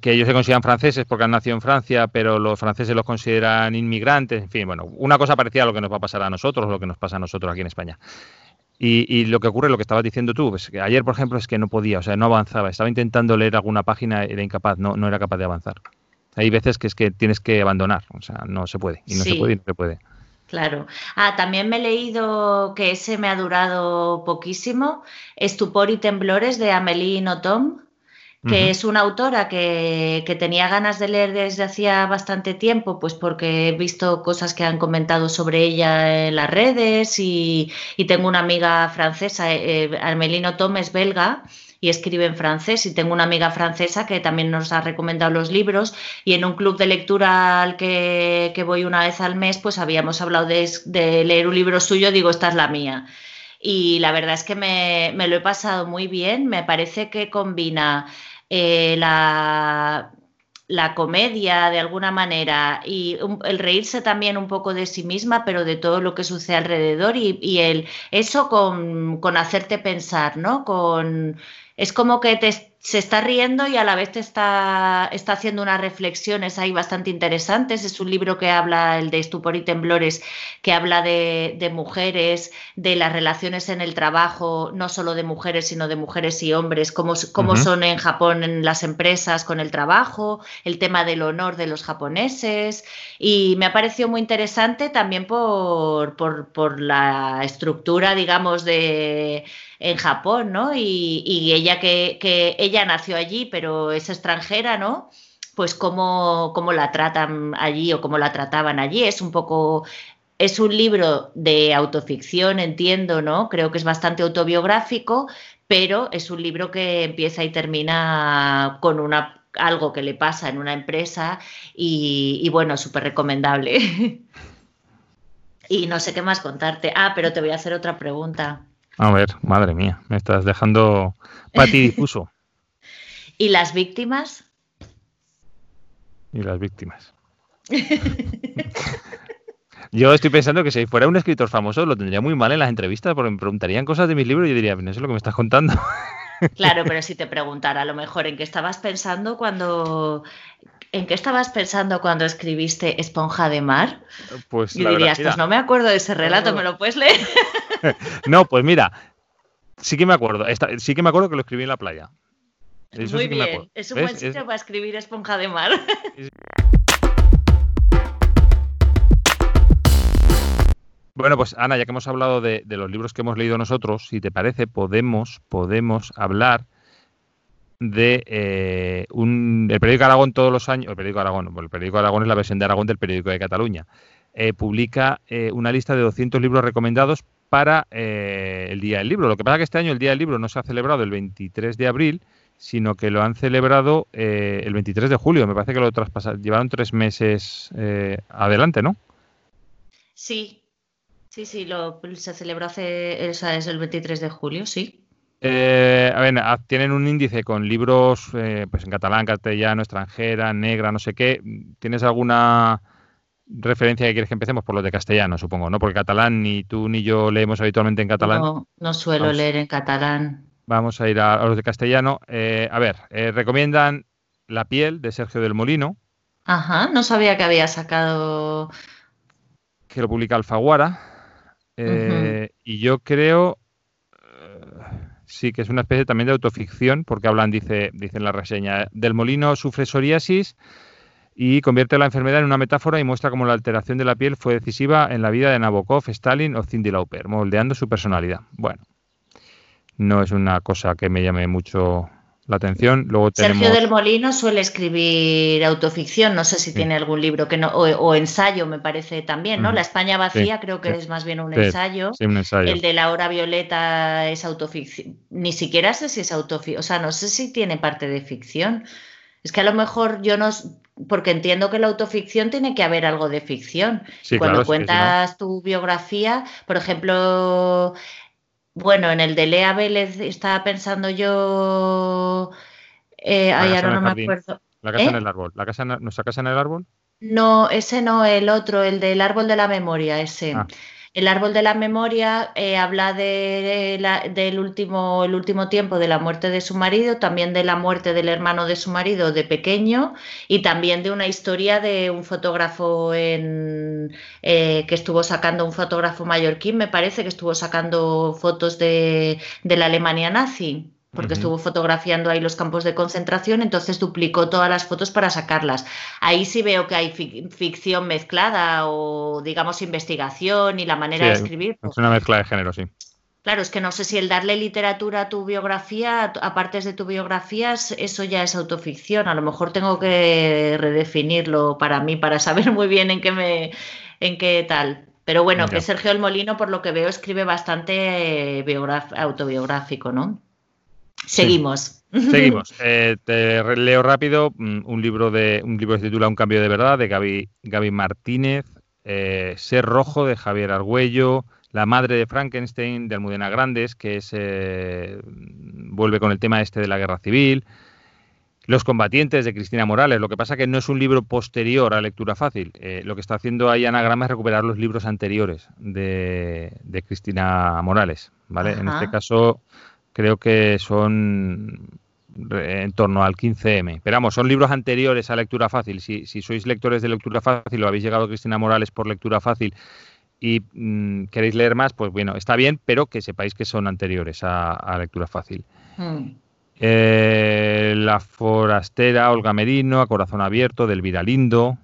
que ellos se consideran franceses porque han nacido en Francia, pero los franceses los consideran inmigrantes, en fin, bueno, una cosa parecida a lo que nos va a pasar a nosotros, lo que nos pasa a nosotros aquí en España. Y, lo que ocurre, lo que estabas diciendo tú, pues que ayer, por ejemplo, es que no podía, o sea, no avanzaba, estaba intentando leer alguna página, era incapaz, no, no era capaz de avanzar. Hay veces que es que tienes que abandonar, o sea, no se puede, y no se puede y no se puede. Claro. Ah, también me he leído que ese me ha durado poquísimo, Estupor y Temblores de Amélie Nothomb, que es una autora que, tenía ganas de leer desde hacía bastante tiempo, pues porque he visto cosas que han comentado sobre ella en las redes y, tengo una amiga francesa, eh, Amélie Nothomb es belga, y escribe en francés. Y tengo una amiga francesa que también nos ha recomendado los libros y en un club de lectura al que, voy una vez al mes, pues habíamos hablado de, leer un libro suyo, digo, esta es la mía. Y la verdad es que me, lo he pasado muy bien, me parece que combina eh, la, la comedia de alguna manera y el reírse también un poco de sí misma, pero de todo lo que sucede alrededor y, el, eso con, con, hacerte pensar, ¿no? Con es como que te, se está riendo y a la vez te está, está haciendo unas reflexiones ahí bastante interesantes. Es un libro que habla, el de Estupor y Temblores, que habla de, mujeres, de las relaciones en el trabajo, no solo de mujeres, sino de mujeres y hombres, cómo, cómo son en Japón en las empresas con el trabajo, el tema del honor de los japoneses. Y me ha parecido muy interesante también por, por, por la estructura, digamos, de en Japón, ¿no? Y, ella que, ella nació allí, pero es extranjera, ¿no? Pues cómo, cómo la tratan allí o cómo la trataban allí. Es un poco es un libro de autoficción, entiendo, ¿no? Creo que es bastante autobiográfico, pero es un libro que empieza y termina con una, algo que le pasa en una empresa y, y bueno, súper recomendable. y no sé qué más contarte. Ah, pero te voy a hacer otra pregunta. A ver, madre mía, me estás dejando patidifuso. ¿Y las víctimas? Y las víctimas. Yo estoy pensando que si fuera un escritor famoso lo tendría muy mal en las entrevistas porque me preguntarían cosas de mis libros y yo diría, no sé lo que me estás contando. Claro, pero si te preguntara a lo mejor en qué estabas pensando cuando ¿En qué estabas pensando cuando escribiste Esponja de Mar? Pues y dirías, pues no me acuerdo de ese relato, ¿me lo puedes leer? no, pues mira, sí que me acuerdo. sí que me acuerdo que lo escribí en la playa. Muy bien, es un buen sitio para escribir Esponja de Mar. Bueno, pues Ana, ya que hemos hablado de, de, los libros que hemos leído nosotros, si te parece, podemos, podemos hablar de eh, un, el periódico Aragón todos los años, el periódico Aragón, el periódico Aragón es la versión de Aragón del periódico de Cataluña, eh, publica eh, una lista de 200 libros recomendados para el Día del Libro. Lo que pasa es que este año el Día del Libro no se ha celebrado el 23 de abril, sino que lo han celebrado el 23 de julio. Me parece que lo traspasaron, llevaron tres meses adelante, ¿no? Sí, sí, sí, lo, se celebró hace, es el 23 de julio, sí. Eh, a ver, tienen un índice con libros eh, pues en catalán, castellano, extranjera, negra, no sé qué. ¿Tienes alguna referencia que quieres que empecemos? Por los de castellano, supongo, ¿no? Porque catalán ni tú ni yo leemos habitualmente en catalán. No, no suelo leer en catalán. Vamos a ir a, los de castellano. Eh, a ver, recomiendan La piel de Sergio del Molino. Ajá, no sabía que había sacado. Que lo publica Alfaguara. Y yo creo Sí, que es una especie también de autoficción, porque hablan, dice, dice en la reseña, del molino sufre psoriasis y convierte la enfermedad en una metáfora y muestra cómo la alteración de la piel fue decisiva en la vida de Nabokov, Stalin o Cindy Lauper, moldeando su personalidad. Bueno, no es una cosa que me llame mucho la atención. Luego Sergio del Molino suele escribir autoficción, no sé si tiene algún libro que no, o, ensayo, me parece también, ¿no? La España vacía creo que es más bien un ensayo. un ensayo. El de la hora violeta es autoficción. Ni siquiera sé si es autoficción, o sea, no sé si tiene parte de ficción. Es que a lo mejor yo no, porque entiendo que la autoficción tiene que haber algo de ficción. Cuando cuentas tu biografía, por ejemplo, bueno, en el de Lea Vélez estaba pensando yo. Eh, ahora no me acuerdo. La casa en ¿Eh? el árbol. ¿La casa, ¿Nuestra casa en el árbol? No, ese no, el otro, el del árbol de la memoria, ese. Ah. El árbol de la memoria eh, habla de, del último, el último tiempo de la muerte de su marido, también de la muerte del hermano de su marido de pequeño y también de una historia de un fotógrafo en, eh, que estuvo sacando, un fotógrafo mallorquín, me parece que estuvo sacando fotos de la Alemania nazi porque estuvo fotografiando ahí los campos de concentración, entonces duplicó todas las fotos para sacarlas. Ahí sí veo que hay ficción mezclada o, digamos, investigación y la manera de escribir. Es una mezcla de género, sí. Claro, es que no sé si el darle literatura a tu biografía, a partes de tu biografía, eso ya es autoficción. A lo mejor tengo que redefinirlo para mí, para saber muy bien en qué me, en qué tal. Pero bueno, que Sergio El Molino, por lo que veo, escribe bastante autobiográfico, ¿no? Seguimos. Seguimos. Eh, te leo rápido mm, un libro de un libro que se titula Un cambio de verdad de Gaby, Gaby Martínez, eh, Ser rojo de Javier Argüello, La madre de Frankenstein de Almudena Grandes, que es eh, vuelve con el tema este de la guerra civil. Los combatientes de Cristina Morales. Lo que pasa que no es un libro posterior a lectura fácil. lo que está haciendo ahí Anagrama es recuperar los libros anteriores de, Cristina Morales. ¿vale? En este caso creo que son en torno al 15M. Pero vamos, son libros anteriores a lectura fácil. Si, sois lectores de lectura fácil o habéis llegado a Cristina Morales por lectura fácil y mm, queréis leer más, pues bueno, está bien, pero que sepáis que son anteriores a, lectura fácil. Hmm. Eh, la forastera, Olga Merino, A Corazón Abierto, del Lindo,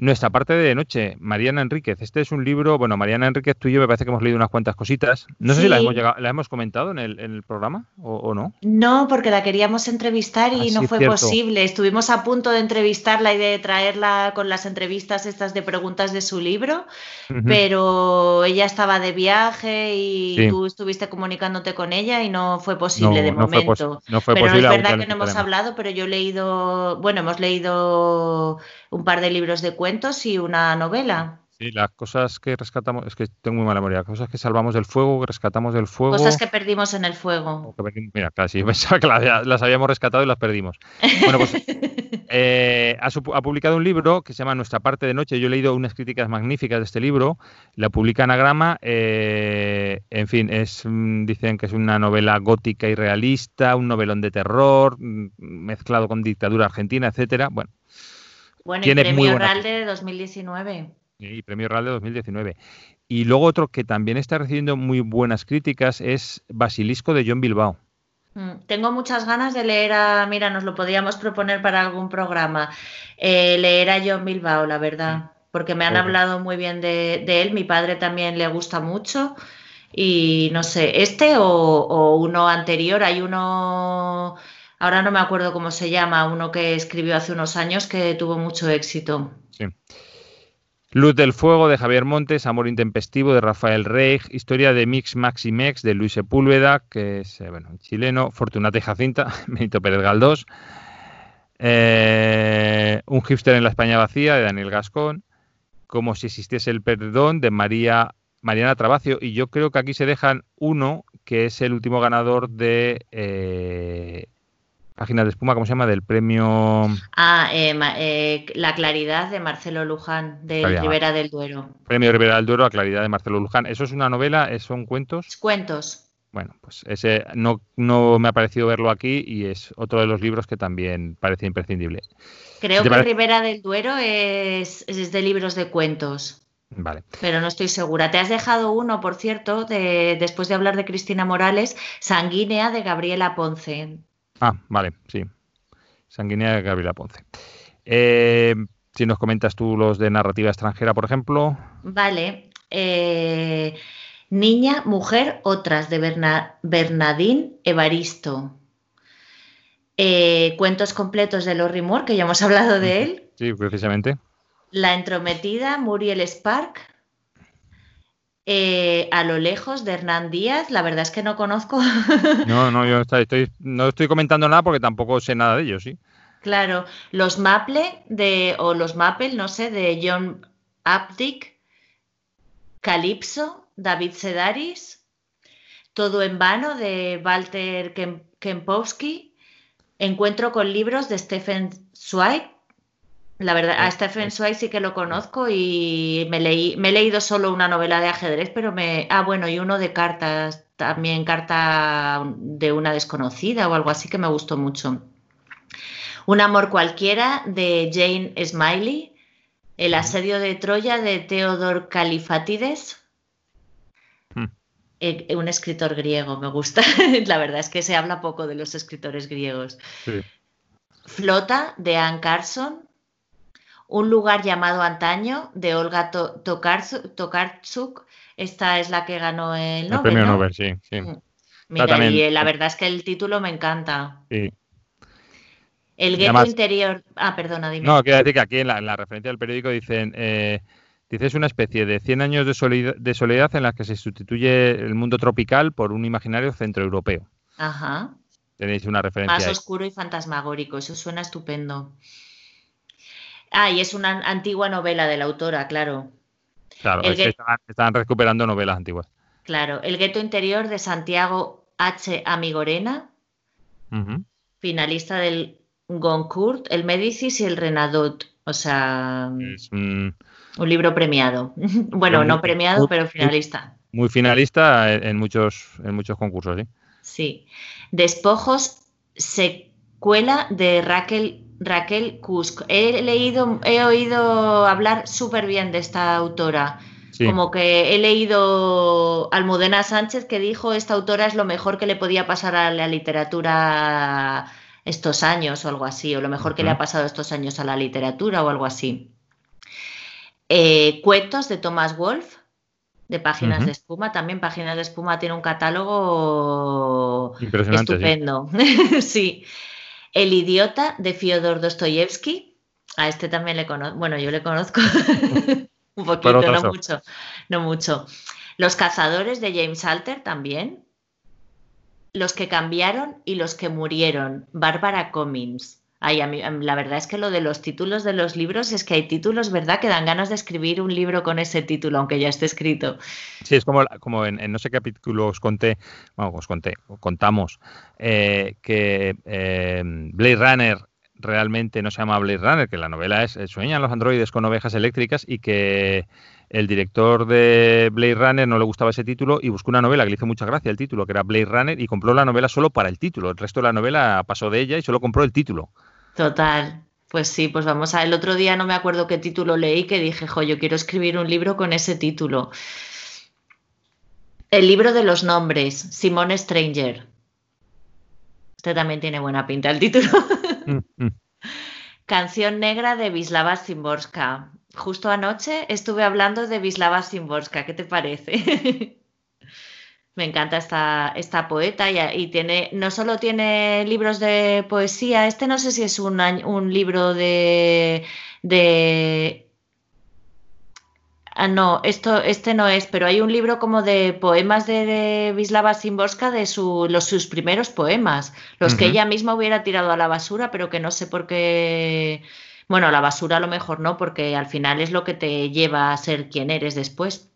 nuestra parte de noche, Mariana Enríquez. Este es un libro, bueno, Mariana Enríquez, tú y yo me parece que hemos leído unas cuantas cositas. No sé si la hemos, la hemos comentado en el, programa o, no. No, porque la queríamos entrevistar y ah, no fue posible. Estuvimos a punto de entrevistarla y de traerla con las entrevistas estas de preguntas de su libro, pero ella estaba de viaje y tú estuviste comunicándote con ella y no fue posible de momento. no fue pero posible. es verdad que no hemos hablado, pero yo he leído, bueno, hemos leído un par de libros de cuentos y una novela. Sí, las cosas que rescatamos, es que tengo muy mala memoria, cosas que salvamos del fuego, que rescatamos del fuego. Cosas que perdimos en el fuego. mira, casi pensaba que las, habíamos rescatado y las perdimos. Bueno, pues eh, ha, publicado un libro que se llama Nuestra parte de noche. Yo he leído unas críticas magníficas de este libro. La publica Anagrama. Eh, en fin, es mm, dicen que es una novela gótica y realista, un novelón de terror, mm, mezclado con dictadura argentina, etcétera. Bueno, bueno, y Premio Real de 2019. Y Premio Real de 2019. Y luego otro que también está recibiendo muy buenas críticas es Basilisco de John Bilbao. Mm, tengo muchas ganas de leer a, mira, nos lo podríamos proponer para algún programa, eh, leer a John Bilbao, la verdad, porque me han hablado muy bien de, él, mi padre también le gusta mucho y no sé, este o uno anterior, hay uno Ahora no me acuerdo cómo se llama, uno que escribió hace unos años que tuvo mucho éxito. Luz del Fuego de Javier Montes, Amor Intempestivo de Rafael Reig, Historia de Mix Maximex de Luis Sepúlveda, que es eh, bueno, chileno, Fortunata y Jacinta, Benito Pérez Galdós, eh, Un hipster en la España vacía de Daniel Gascón, Como si existiese el perdón de María Mariana Trabacio, y yo creo que aquí se dejan uno que es el último ganador de eh, página de espuma, ¿cómo se llama? Del premio. Ah, eh, eh, La Claridad de Marcelo Luján, de Rivera del Duero. Premio Rivera del Duero, La Claridad de Marcelo Luján. ¿Eso es una novela? ¿Son cuentos? Cuentos. Bueno, pues ese no, no me ha parecido verlo aquí y es otro de los libros que también parece imprescindible. Creo que Rivera del Duero es, es, de libros de cuentos. Vale. Pero no estoy segura. Te has dejado uno, por cierto, de, después de hablar de Cristina Morales, Sanguínea de Gabriela Ponce. Ah, vale, sí. Sanguínea de Gabriela Ponce. Eh, si nos comentas tú los de narrativa extranjera, por ejemplo. Vale. Eh, niña, mujer, otras de Bernadín Evaristo. eh, cuentos completos de Lorry Moore, que ya hemos hablado de él. Sí, precisamente. La entrometida, Muriel Spark. Eh, a lo lejos de Hernán Díaz, la verdad es que no conozco. No, no, yo estoy, no estoy comentando nada porque tampoco sé nada de ellos, sí. Claro, los Maple de, o los Maple, no sé, de John Apdick, Calypso, David Sedaris, Todo en vano de Walter Kempowski, Encuentro con libros de Stephen Zweig. La verdad, a Stephen Zweig sí que lo conozco y me, leí, me he leído solo una novela de ajedrez, pero me... Ah, bueno, y uno de cartas, también carta de una desconocida o algo así que me gustó mucho. Un amor cualquiera de Jane Smiley, El asedio de Troya de Theodor Califatides, hmm. eh, un escritor griego, me gusta. La verdad es que se habla poco de los escritores griegos. Flota de Anne Carson, Un lugar llamado antaño de Olga Tokarczuk. Esta es la que ganó el Nobel. premio Nobel, sí. Mm. Mira, y eh, la verdad es que el título me encanta. Sí. El gueto interior. Ah, perdona, dime. No, quiero decir que aquí en la, referencia del periódico dicen. Eh, dice, es una especie de 100 años de soledad, en la que se sustituye el mundo tropical por un imaginario centroeuropeo. Ajá. Tenéis una referencia. Más oscuro y fantasmagórico, eso suena estupendo. Ah, y es una antigua novela de la autora, claro. Claro, es que están, recuperando novelas antiguas. Claro, El gueto interior de Santiago H. Amigorena, finalista del Goncourt, el Médicis y el Renadot. O sea, un... libro premiado. bueno, no premiado, pero finalista. Muy, finalista en muchos, en muchos concursos, ¿sí? Sí. Despojos, secuela de Raquel, Raquel Kusk. He leído, he oído hablar súper bien de esta autora. Como que he leído Almudena Sánchez que dijo esta autora es lo mejor que le podía pasar a la literatura estos años o algo así, o lo mejor que le ha pasado estos años a la literatura o algo así. Eh, cuentos de Thomas Wolf, de Páginas de Espuma. También Páginas de Espuma tiene un catálogo estupendo. Sí. El idiota de Fyodor Dostoyevsky. A este también le conozco. Bueno, yo le conozco un poquito, no mucho. No mucho. Los cazadores de James Alter también. Los que cambiaron y los que murieron, Bárbara Cummings. Ay, a mí, la verdad es que lo de los títulos de los libros es que hay títulos, ¿verdad? Que dan ganas de escribir un libro con ese título, aunque ya esté escrito. Sí, es como, como en, no sé qué capítulo os conté, bueno, os conté, contamos, eh, que eh, Blade Runner realmente no se llama Blade Runner, que la novela es Sueñan los androides con ovejas eléctricas y que el director de Blade Runner no le gustaba ese título y buscó una novela que le hizo mucha gracia el título, que era Blade Runner, y compró la novela solo para el título. El resto de la novela pasó de ella y solo compró el título. Total. Pues sí, pues vamos a. El otro día no me acuerdo qué título leí que dije, jo, yo quiero escribir un libro con ese título. El libro de los nombres, Simone Stranger. Este también tiene buena pinta el título. Mm, mm. Canción negra de Vislava Zimborska justo anoche estuve hablando de Vislava Zimborska. ¿Qué te parece? Me encanta esta, esta poeta y, tiene, no solo tiene libros de poesía, este no sé si es un, un libro de, de Ah, no, esto, este no es, pero hay un libro como de poemas de, Vislava Zimborska de su, los, sus primeros poemas, los que ella misma hubiera tirado a la basura, pero que no sé por qué bueno, la basura a lo mejor no, porque al final es lo que te lleva a ser quien eres después.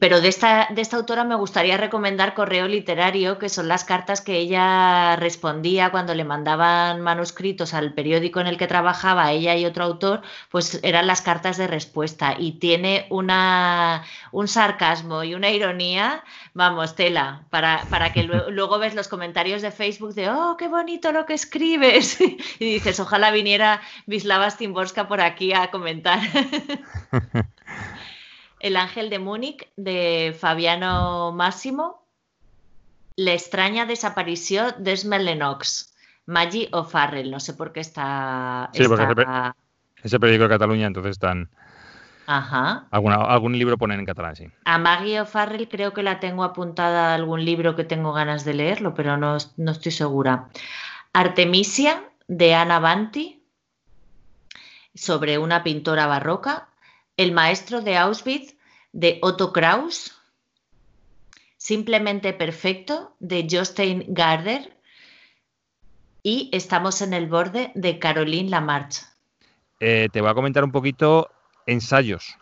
Pero de esta, de esta autora me gustaría recomendar Correo Literario, que son las cartas que ella respondía cuando le mandaban manuscritos al periódico en el que trabajaba ella y otro autor, pues eran las cartas de respuesta. Y tiene una, un sarcasmo y una ironía, vamos, tela, para, para que luego, ves los comentarios de Facebook de, oh, qué bonito lo que escribes. y dices, ojalá viniera Vislava Stimborska por aquí a comentar. El ángel de Múnich de Fabiano Máximo. La extraña desaparición de Lennox. Maggie O'Farrell. No sé por qué está. Sí, porque ese, periódico de Cataluña, entonces están. Ajá. algún libro ponen en catalán, sí. A Maggie O'Farrell creo que la tengo apuntada a algún libro que tengo ganas de leerlo, pero no, no estoy segura. Artemisia, de Ana Banti, sobre una pintora barroca. El maestro de Auschwitz, de Otto Kraus. Simplemente Perfecto, de Jostein Garder. Y Estamos en el borde, de Caroline Lamarche. Eh, te voy a comentar un poquito ensayos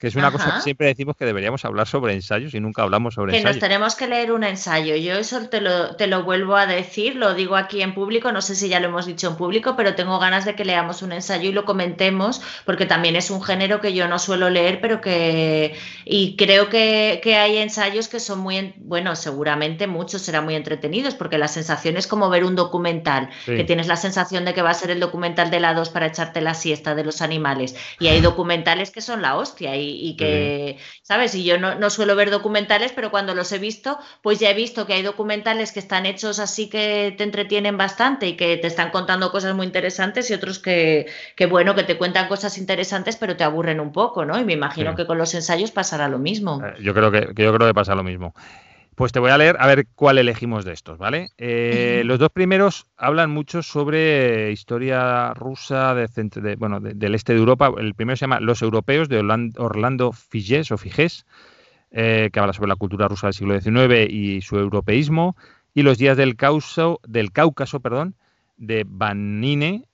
que es una cosa que siempre decimos que deberíamos hablar sobre ensayos y nunca hablamos sobre ensayos. Que nos tenemos que leer un ensayo. Yo eso te lo, te lo vuelvo a decir, lo digo aquí en público, no sé si ya lo hemos dicho en público, pero tengo ganas de que leamos un ensayo y lo comentemos, porque también es un género que yo no suelo leer, pero que... Y creo que, hay ensayos que son muy, bueno, seguramente muchos serán muy entretenidos, porque la sensación es como ver un documental, que tienes la sensación de que va a ser el documental de la 2 para echarte la siesta de los animales. Y hay documentales que son la hostia. Y, y, que, ¿sabes? Y yo no, suelo ver documentales, pero cuando los he visto, pues ya he visto que hay documentales que están hechos así que te entretienen bastante y que te están contando cosas muy interesantes y otros que, bueno, que te cuentan cosas interesantes, pero te aburren un poco, ¿no? Y me imagino que con los ensayos pasará lo mismo. Eh, yo creo que, yo creo que pasa lo mismo. Pues te voy a leer a ver cuál elegimos de estos, ¿vale? Eh, los dos primeros hablan mucho sobre historia rusa de, bueno, del este de Europa. El primero se llama Los europeos de Orlando Figés o Figés, eh, que habla sobre la cultura rusa del siglo XIX y su europeísmo. Y Los días del, Causo, del Cáucaso, perdón, de Banine,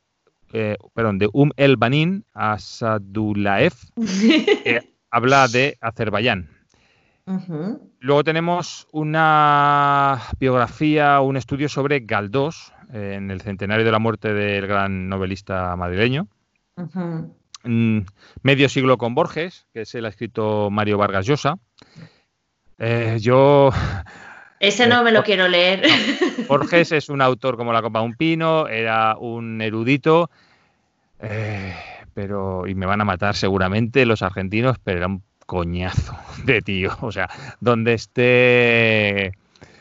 eh, perdón, de Um El Banin Asadulaev, que habla de Azerbaiyán. Luego tenemos una biografía, un estudio sobre Galdós, en el centenario de la muerte del gran novelista madrileño. Mm, medio siglo con Borges, que se el ha escrito Mario Vargas Llosa. Eh, yo. Ese no me lo quiero leer. Borges es un autor como la copa de un pino, era un erudito, eh, pero, y me van a matar seguramente los argentinos, pero era un coñazo de tío. O sea, donde esté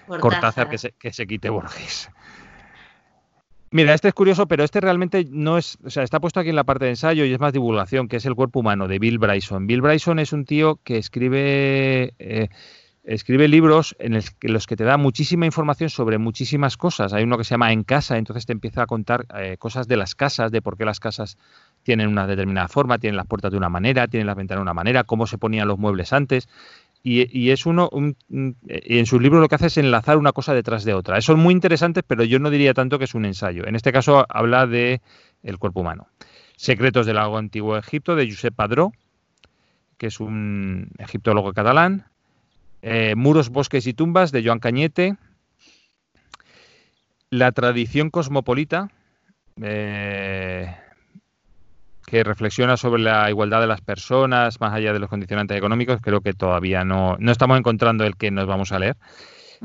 Cortázar, que, se, que se quite Borges. Mira, este es curioso, pero este realmente no es, o sea, está puesto aquí en la parte de ensayo y es más divulgación, que es el cuerpo humano de Bill Bryson. Bill Bryson es un tío que escribe eh, escribe libros en los que te da muchísima información sobre muchísimas cosas. Hay uno que se llama En casa, entonces te empieza a contar eh, cosas de las casas, de por qué las casas tienen una determinada forma, tienen las puertas de una manera, tienen las ventanas de una manera, cómo se ponían los muebles antes. Y, es uno, y en sus libros lo que hace es enlazar una cosa detrás de otra. Son muy interesantes, pero yo no diría tanto que es un ensayo. En este caso habla de el cuerpo humano. Secretos del lago antiguo Egipto de Josep Padró, que es un egiptólogo catalán. Eh, Muros, Bosques y Tumbas de Joan Cañete. La tradición cosmopolita, eh, que reflexiona sobre la igualdad de las personas más allá de los condicionantes económicos. Creo que todavía no, no estamos encontrando el que nos vamos a leer.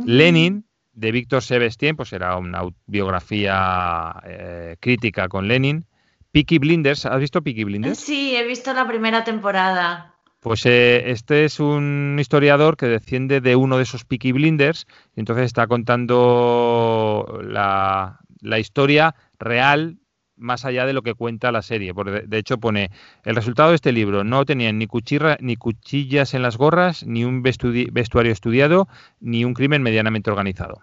Lenin, de Víctor Sebestien, pues era una biografía eh, crítica con Lenin. Peaky Blinders, ¿has visto Peaky Blinders? Sí, he visto la primera temporada. Pues eh, este es un historiador que desciende de uno de esos Peaky Blinders y entonces está contando la, historia real más allá de lo que cuenta la serie. Porque de, hecho pone, el resultado de este libro no tenían ni, cuchilla, ni cuchillas en las gorras, ni un vestuario estudiado, ni un crimen medianamente organizado.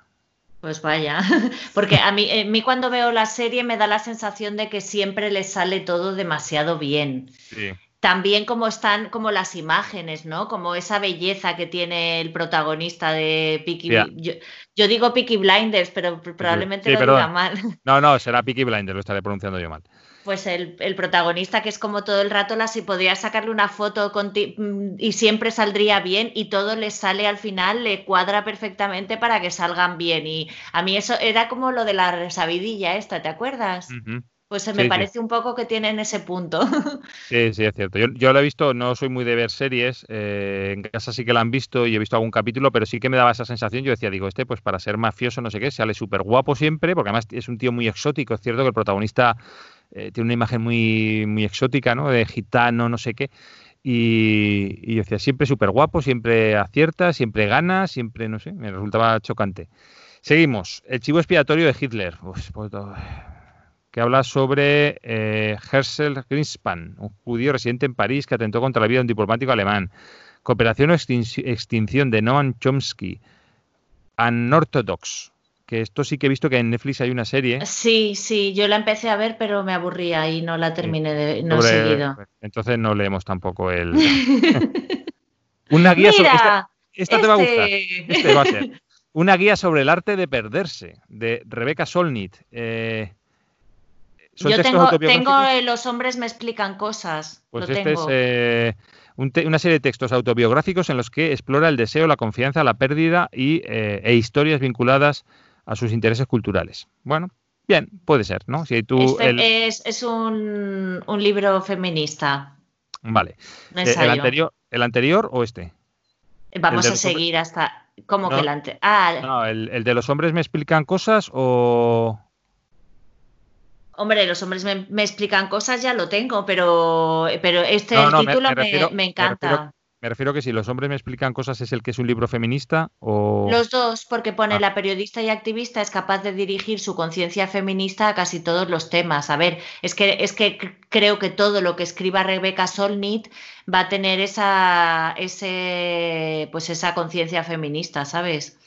Pues vaya, porque a mí, a mí cuando veo la serie me da la sensación de que siempre le sale todo demasiado bien. Sí también como están como las imágenes, ¿no? Como esa belleza que tiene el protagonista de Peaky yo, yo, digo Peaky Blinders, pero probablemente lo diga mal. No, no, será Peaky Blinders, lo estaré pronunciando yo mal. Pues el, protagonista que es como todo el rato la si podría sacarle una foto mm, y siempre saldría bien y todo le sale al final, le cuadra perfectamente para que salgan bien. Y a mí eso era como lo de la sabidilla esta, ¿te acuerdas? Pues me parece un poco que tienen ese punto. Sí, sí, es cierto. Yo, lo he visto, no soy muy de ver series, eh, en casa sí que la han visto y he visto algún capítulo, pero sí que me daba esa sensación. Yo decía, digo, este pues para ser mafioso, no sé qué, sale súper guapo siempre, porque además es un tío muy exótico. Es cierto que el protagonista eh, tiene una imagen muy, muy exótica, ¿no? De gitano, no sé qué. Y, y yo decía, siempre súper guapo, siempre acierta, siempre gana, siempre, no sé, me resultaba chocante. Seguimos. El chivo expiatorio de Hitler. Pues, pues que habla sobre eh, Herschel Greenspan, un judío residente en París que atentó contra la vida de un diplomático alemán. Cooperación o extinción de Noam Chomsky. Unorthodox, que esto sí que he visto que en Netflix hay una serie. Sí, sí, yo la empecé a ver, pero me aburría y no la terminé de no seguido. Entonces no leemos tampoco el. una guía sobre. Esta, te va a gustar. Este. este va a ser. Una guía sobre el arte de perderse, de Rebeca Solnit. Eh, yo tengo, tengo Los hombres me explican cosas. Pues este es eh, una serie de textos autobiográficos en los que explora el deseo, la confianza, la pérdida y, eh, e historias vinculadas a sus intereses culturales. Bueno, bien, puede ser, ¿no? Si tú este es, un, libro feminista. Vale. Eh, ¿El, anterior, ¿El anterior o este? Vamos a seguir hasta. ¿Cómo que el anterior? Ah, no, el, de los hombres me explican cosas o. Hombre, los hombres me, explican cosas, ya lo tengo, pero, pero este título me, encanta. Me refiero que si los hombres me explican cosas es el que es un libro feminista o... Los dos, porque pone ah. la periodista y activista es capaz de dirigir su conciencia feminista a casi todos los temas. A ver, es que, es que creo que todo lo que escriba Rebeca Solnit va a tener esa, ese, pues esa conciencia feminista, ¿sabes?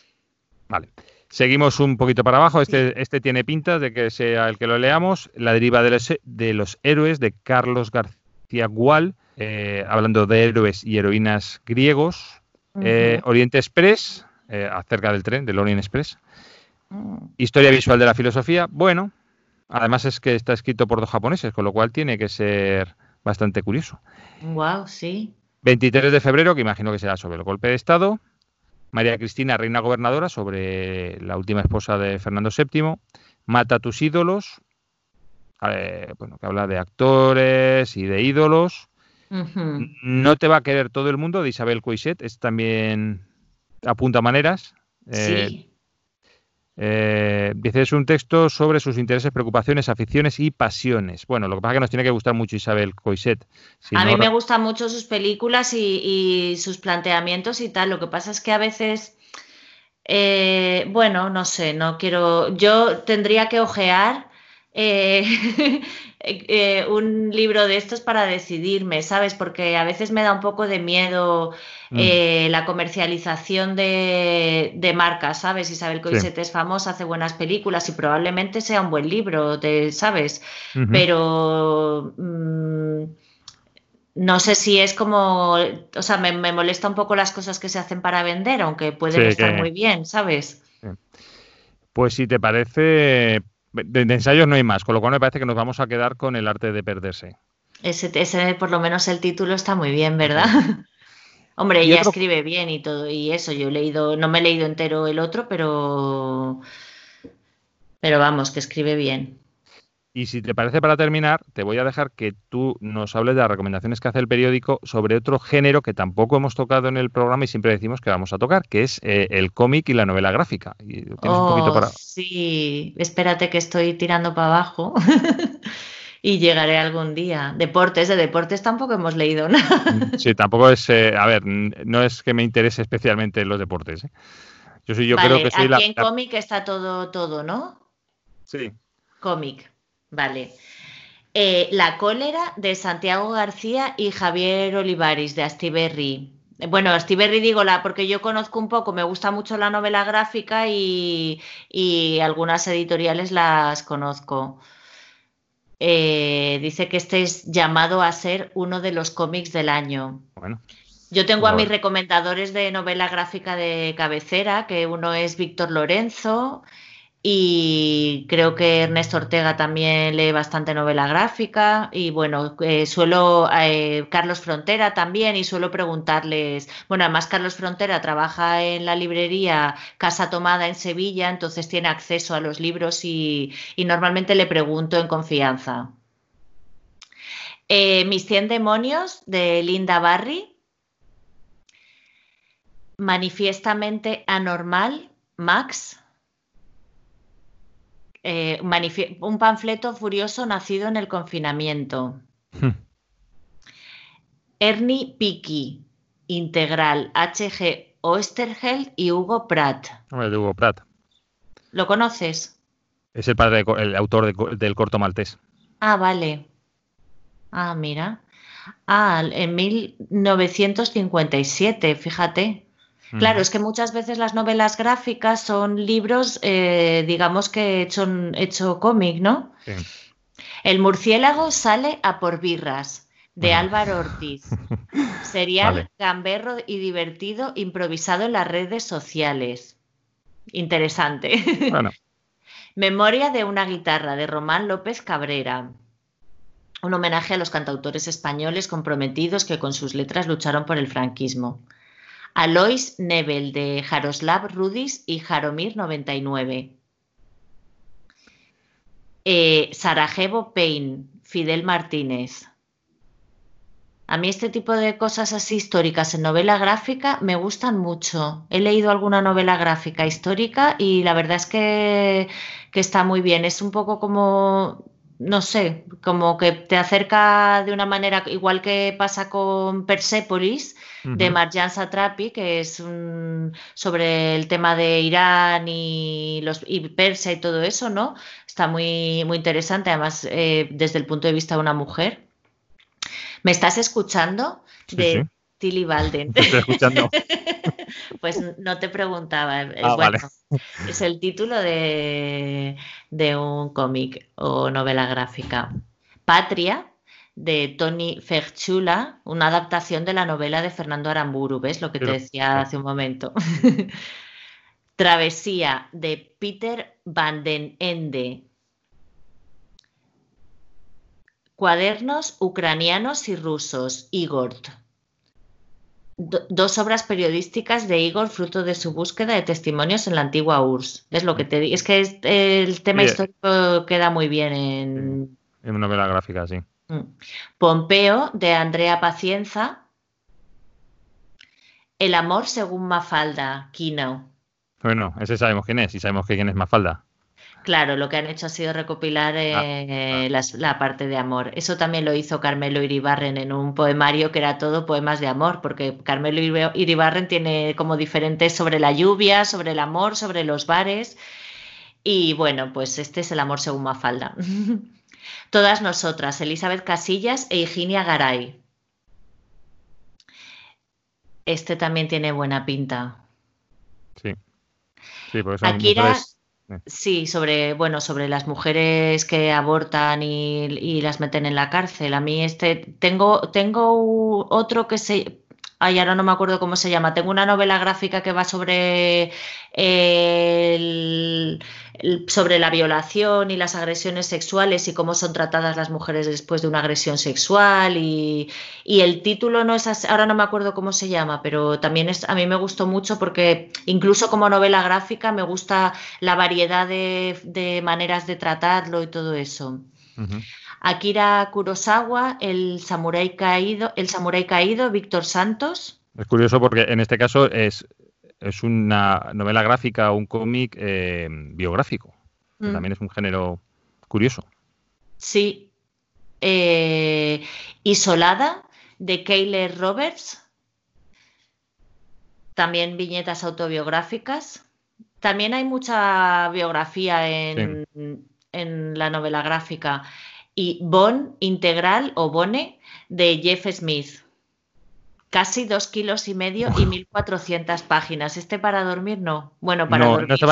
Vale. Seguimos un poquito para abajo. Este, este tiene pintas de que sea el que lo leamos. La deriva de los, de los héroes de Carlos García Gual eh, hablando de héroes y heroínas griegos. Eh, Oriente Express, eh, acerca del tren, del Orient Express. Mm. Historia visual de la filosofía. Bueno, además es que está escrito por dos japoneses, con lo cual tiene que ser bastante curioso. Wow, sí. 23 de febrero, que imagino que será sobre el golpe de Estado. María Cristina, reina gobernadora, sobre la última esposa de Fernando VII. Mata a tus ídolos. bueno, que habla de actores y de ídolos. No te va a querer todo el mundo de Isabel Coixet, es también apunta maneras. Eh, sí. Eh, dice, es un texto sobre sus intereses, preocupaciones, aficiones y pasiones. Bueno, lo que pasa es que nos tiene que gustar mucho Isabel Coixet. a mí me gustan mucho sus películas y, sus planteamientos y tal. Lo que pasa es que a veces, eh, bueno, no sé, no quiero, yo tendría que ojear eh, eh, un libro de estos para decidirme, ¿sabes? Porque a veces me da un poco de miedo mm. eh, la comercialización de, marcas, ¿sabes? Isabel Coixet es famosa, hace buenas películas y probablemente sea un buen libro, ¿sabes? Pero mm, no sé si es como, o sea, me, molesta un poco las cosas que se hacen para vender, aunque pueden estar muy bien, ¿sabes? Pues si te parece, de, ensayos no hay más, con lo cual me parece que nos vamos a quedar con el arte de perderse. Ese, ese por lo menos el título está muy bien, ¿verdad? Hombre, ella escribe bien y todo, y eso, yo he leído, no me he leído entero el otro, pero. Pero vamos, que escribe bien. Y si te parece para terminar, te voy a dejar que tú nos hables de las recomendaciones que hace el periódico sobre otro género que tampoco hemos tocado en el programa y siempre decimos que vamos a tocar, que es eh, el cómic y la novela gráfica. Y oh, Sí, espérate que estoy tirando para abajo. y llegaré algún día. Deportes, de deportes tampoco hemos leído nada. Mm, sí, tampoco es, eh, a ver, no es que me interese especialmente los deportes. ¿eh? Yo, creo que soy aquí en cómic está todo, todo, ¿no? Sí. Cómic. Vale. Eh, la cólera de Santiago García y Javier Olivares de Astiberri. Bueno, Astiberri digo la porque yo conozco un poco, me gusta mucho la novela gráfica y, algunas editoriales las conozco. Eh, dice que este es llamado a ser uno de los cómics del año. Bueno. Yo tengo a mis recomendadores de novela gráfica de cabecera, que uno es Víctor Lorenzo y creo que Ernesto Ortega también lee bastante novela gráfica y bueno, eh, suelo, eh, Carlos Frontera también y suelo preguntarles, bueno, además Carlos Frontera trabaja en la librería Casa Tomada en Sevilla, entonces tiene acceso a los libros y, normalmente le pregunto en confianza. Eh, Mis 100 demonios de Linda Barry. Manifiestamente anormal, Max eh, un panfleto furioso nacido en el confinamiento. Hmm. Ernie Picky, integral, H.G. Oesterheld y Hugo Pratt. Hugo Pratt. ¿Lo conoces? Es el padre, el autor del corto maltés. Ah, vale. Ah, mira. Ah, en 1957, fíjate. Claro, es que muchas veces las novelas gráficas son libros, eh, digamos que hecho, hecho cómic, ¿no? Sí. El murciélago sale a por birras, de Álvaro Ortiz. Sería gamberro y divertido, improvisado en las redes sociales. Interesante. Bueno. Memoria de una guitarra, de Román López Cabrera un homenaje a los cantautores españoles comprometidos que con sus letras lucharon por el franquismo. Alois Nebel de Jaroslav Rudis y Jaromir 99. Eh, Sarajevo Pain, Fidel Martínez. A mí este tipo de cosas así históricas en novela gráfica me gustan mucho. He leído alguna novela gráfica histórica y la verdad es que, que está muy bien. Es un poco como no sé, como que te acerca de una manera, igual que pasa con Persepolis, de Marjan Satrapi, que es sobre el tema de Irán y, los, y Persia y todo eso, ¿no? Está muy, muy interesante, además, eh, desde el punto de vista de una mujer. ¿Me estás escuchando? de Tilly Balden. estoy escuchando. pues no te preguntaba. Ah, bueno, es el título de, un cómic o novela gráfica. Patria, de Tony Ferchula, una adaptación de la novela de Fernando Aramburu, ¿ves lo que te decía hace un momento? Travesía, de Peter Van den Ende. Cuadernos ucranianos y rusos, Igor dos obras periodísticas de Igor fruto de su búsqueda de testimonios en la antigua URSS. Es lo que te Es que el tema histórico queda muy bien en... En una novela gráfica, sí. Mm. Pompeo, de Andrea Pacienza. El amor según Mafalda, Kino. Bueno, ese sabemos quién es y sabemos quién es Mafalda. Claro, lo que han hecho ha sido recopilar ah, eh, ah. la parte de amor. Eso también lo hizo Carmelo Iribarren en un poemario que era todo poemas de amor, porque Carmelo Iribarren tiene como diferentes sobre la lluvia, sobre el amor, sobre los bares. Y bueno, pues este es el amor según Mafalda. Todas nosotras, Elizabeth Casillas e Higinia Garay. Este también tiene buena pinta. Sí. Sí, porque son Akira, Sí, sobre, bueno, sobre las mujeres que abortan y, las meten en la cárcel. A mí este, tengo, tengo otro que se, ay, ahora no me acuerdo cómo se llama. Tengo una novela gráfica que va sobre sobre la violación y las agresiones sexuales y cómo son tratadas las mujeres después de una agresión sexual y, el título no es ahora no me acuerdo cómo se llama, pero también es, a mí me gustó mucho porque incluso como novela gráfica me gusta la variedad de, maneras de tratarlo y todo eso. Akira Kurosawa, el samurái caído, el samurái caído, Víctor Santos. Es curioso porque en este caso es es una novela gráfica o un cómic eh, biográfico. Mm. También es un género curioso. Sí. Eh, Isolada, de Kayler Roberts. También viñetas autobiográficas. También hay mucha biografía en, en la novela gráfica. Y Bon Integral o Bone de Jeff Smith casi dos kilos y medio y 1400 páginas. ¿Este para dormir no? Bueno, para dormirse.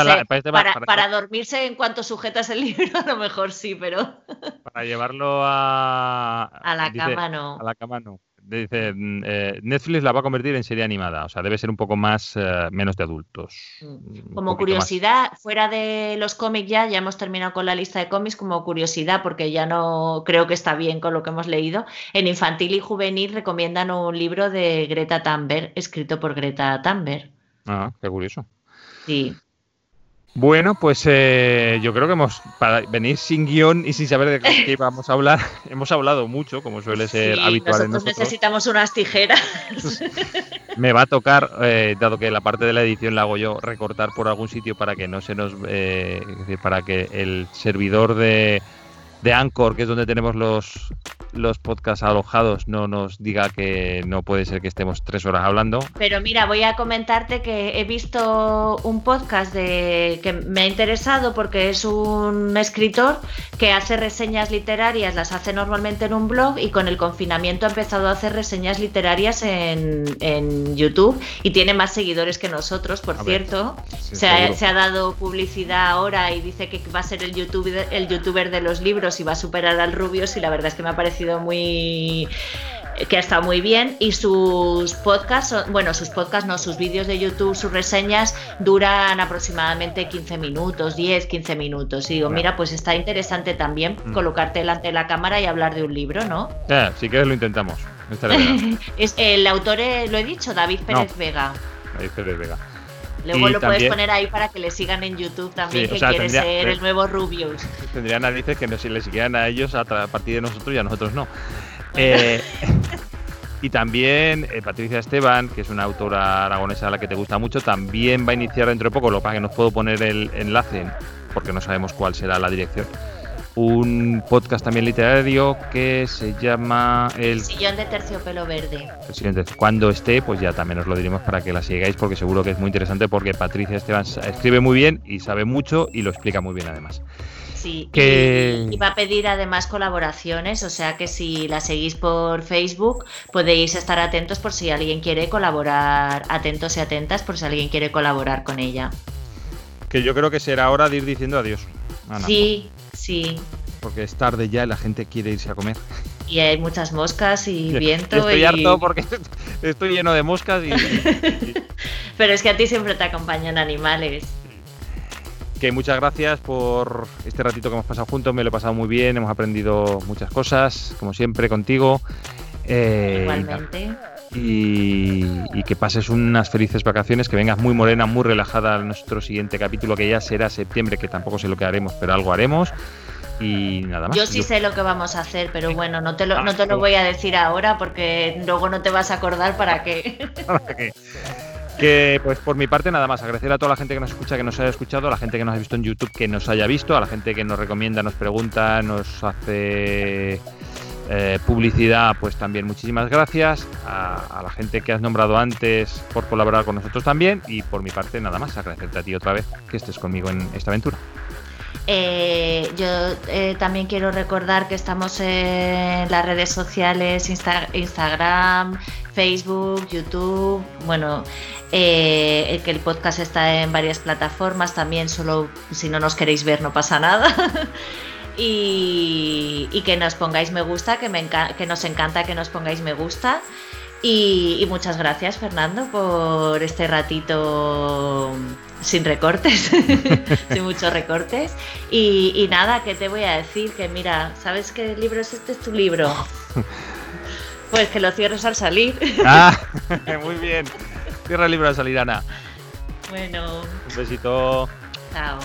para, dormirse en cuanto sujetas el libro, a lo mejor sí, pero. Para llevarlo a. A la cama no. A la cama no dice, mm, eh, Netflix la va a convertir en serie animada, o sea, debe ser un poco más, eh, menos de adultos. Mm. Como curiosidad, fuera de los cómics ya, ya hemos terminado con la lista de cómics como curiosidad, porque ya no creo que está bien con lo que hemos leído. En infantil y juvenil recomiendan un libro de Greta Thunberg, escrito por Greta Thunberg. Ah, qué curioso. Sí. Bueno, pues eh, yo creo que hemos, para venir sin guion y sin saber de qué íbamos a hablar, hemos hablado mucho, como suele ser habitual en nosotros. necesitamos unas tijeras. Me va a tocar, eh, dado que la parte de la edición la hago yo, recortar por algún sitio para que no se nos, eh, para que el servidor de, de Anchor, que es donde tenemos los los podcasts alojados no nos diga que no puede ser que estemos tres horas hablando. Pero mira, voy a comentarte que he visto un podcast de que me ha interesado porque es un escritor que hace reseñas literarias, las hace normalmente en un blog y con el confinamiento ha empezado a hacer reseñas literarias en, YouTube y tiene más seguidores que nosotros, por cierto. se, ha, dado publicidad ahora y dice que va a ser el, YouTube, el youtuber de los libros y va a superar al Rubios y la verdad es que me ha parecido muy que ha estado muy bien y sus podcasts, bueno, sus podcasts no, sus vídeos de YouTube, sus reseñas duran aproximadamente 15 minutos, 10, 15 minutos. Y digo, mira, pues está interesante también mm. colocarte delante de la cámara y hablar de un libro, ¿no? Sí que lo intentamos. es, el autor, eh, lo he dicho, David Pérez Vega. David Pérez Vega. Luego lo puedes poner ahí para que le sigan en YouTube también, que quiere ser el nuevo Rubius. Tendría narices que no, si le siguieran a ellos a, partir de nosotros y a nosotros no. Eh, y también eh, Patricia Esteban, que es una autora aragonesa a la que te gusta mucho, también va a iniciar dentro de poco, lo que que no puedo poner el enlace porque no sabemos cuál será la dirección un podcast también literario que se llama El Sillón de Terciopelo Verde. Cuando esté, pues ya también os lo diremos para que la sigáis porque seguro que es muy interesante porque Patricia Esteban escribe muy bien y sabe mucho y lo explica muy bien además. Sí, que... y, va a pedir además colaboraciones, o sea que si la seguís por Facebook podéis estar atentos por si alguien quiere colaborar, atentos y atentas por si alguien quiere colaborar con ella. Que yo creo que será hora de ir diciendo adiós. Sí, Sí. Porque es tarde ya y la gente quiere irse a comer. Y hay muchas moscas y viento. estoy harto porque estoy lleno de moscas y, Pero es que a ti siempre te acompañan animales. Que muchas gracias por este ratito que hemos pasado juntos, me lo he pasado muy bien, hemos aprendido muchas cosas, como siempre, contigo. Eh, Igualmente. Y, y, que pases unas felices vacaciones, que vengas muy morena, muy relajada a nuestro siguiente capítulo, que ya será septiembre, que tampoco sé lo que haremos, pero algo haremos. Y nada más. Yo sí sé lo que vamos a hacer, pero bueno, no te lo, no te lo voy a decir ahora porque luego no te vas a acordar para qué. Que pues por mi parte nada más, agradecer a toda la gente que nos escucha, que nos haya escuchado, a la gente que nos ha visto en YouTube, que nos haya visto, a la gente que nos recomienda, nos pregunta, nos hace eh, publicidad, pues también muchísimas gracias a, la gente que has nombrado antes por colaborar con nosotros también y por mi parte nada más, agradecerte a ti otra vez que estés conmigo en esta aventura. Eh, yo eh, también quiero recordar que estamos en las redes sociales, Instagram, Facebook, YouTube, bueno, que el podcast está en varias plataformas también, solo si no nos queréis ver no pasa nada. y, que nos pongáis me gusta, que, me que nos encanta que nos pongáis me gusta. Y, muchas gracias, Fernando, por este ratito sin recortes, sin muchos recortes. Y, nada, que te voy a decir que mira, ¿sabes qué libro es este? Es tu libro. Pues que lo cierres al salir. Ah, muy bien. Cierra el libro al salir, Ana. Bueno. Un besito. Chao.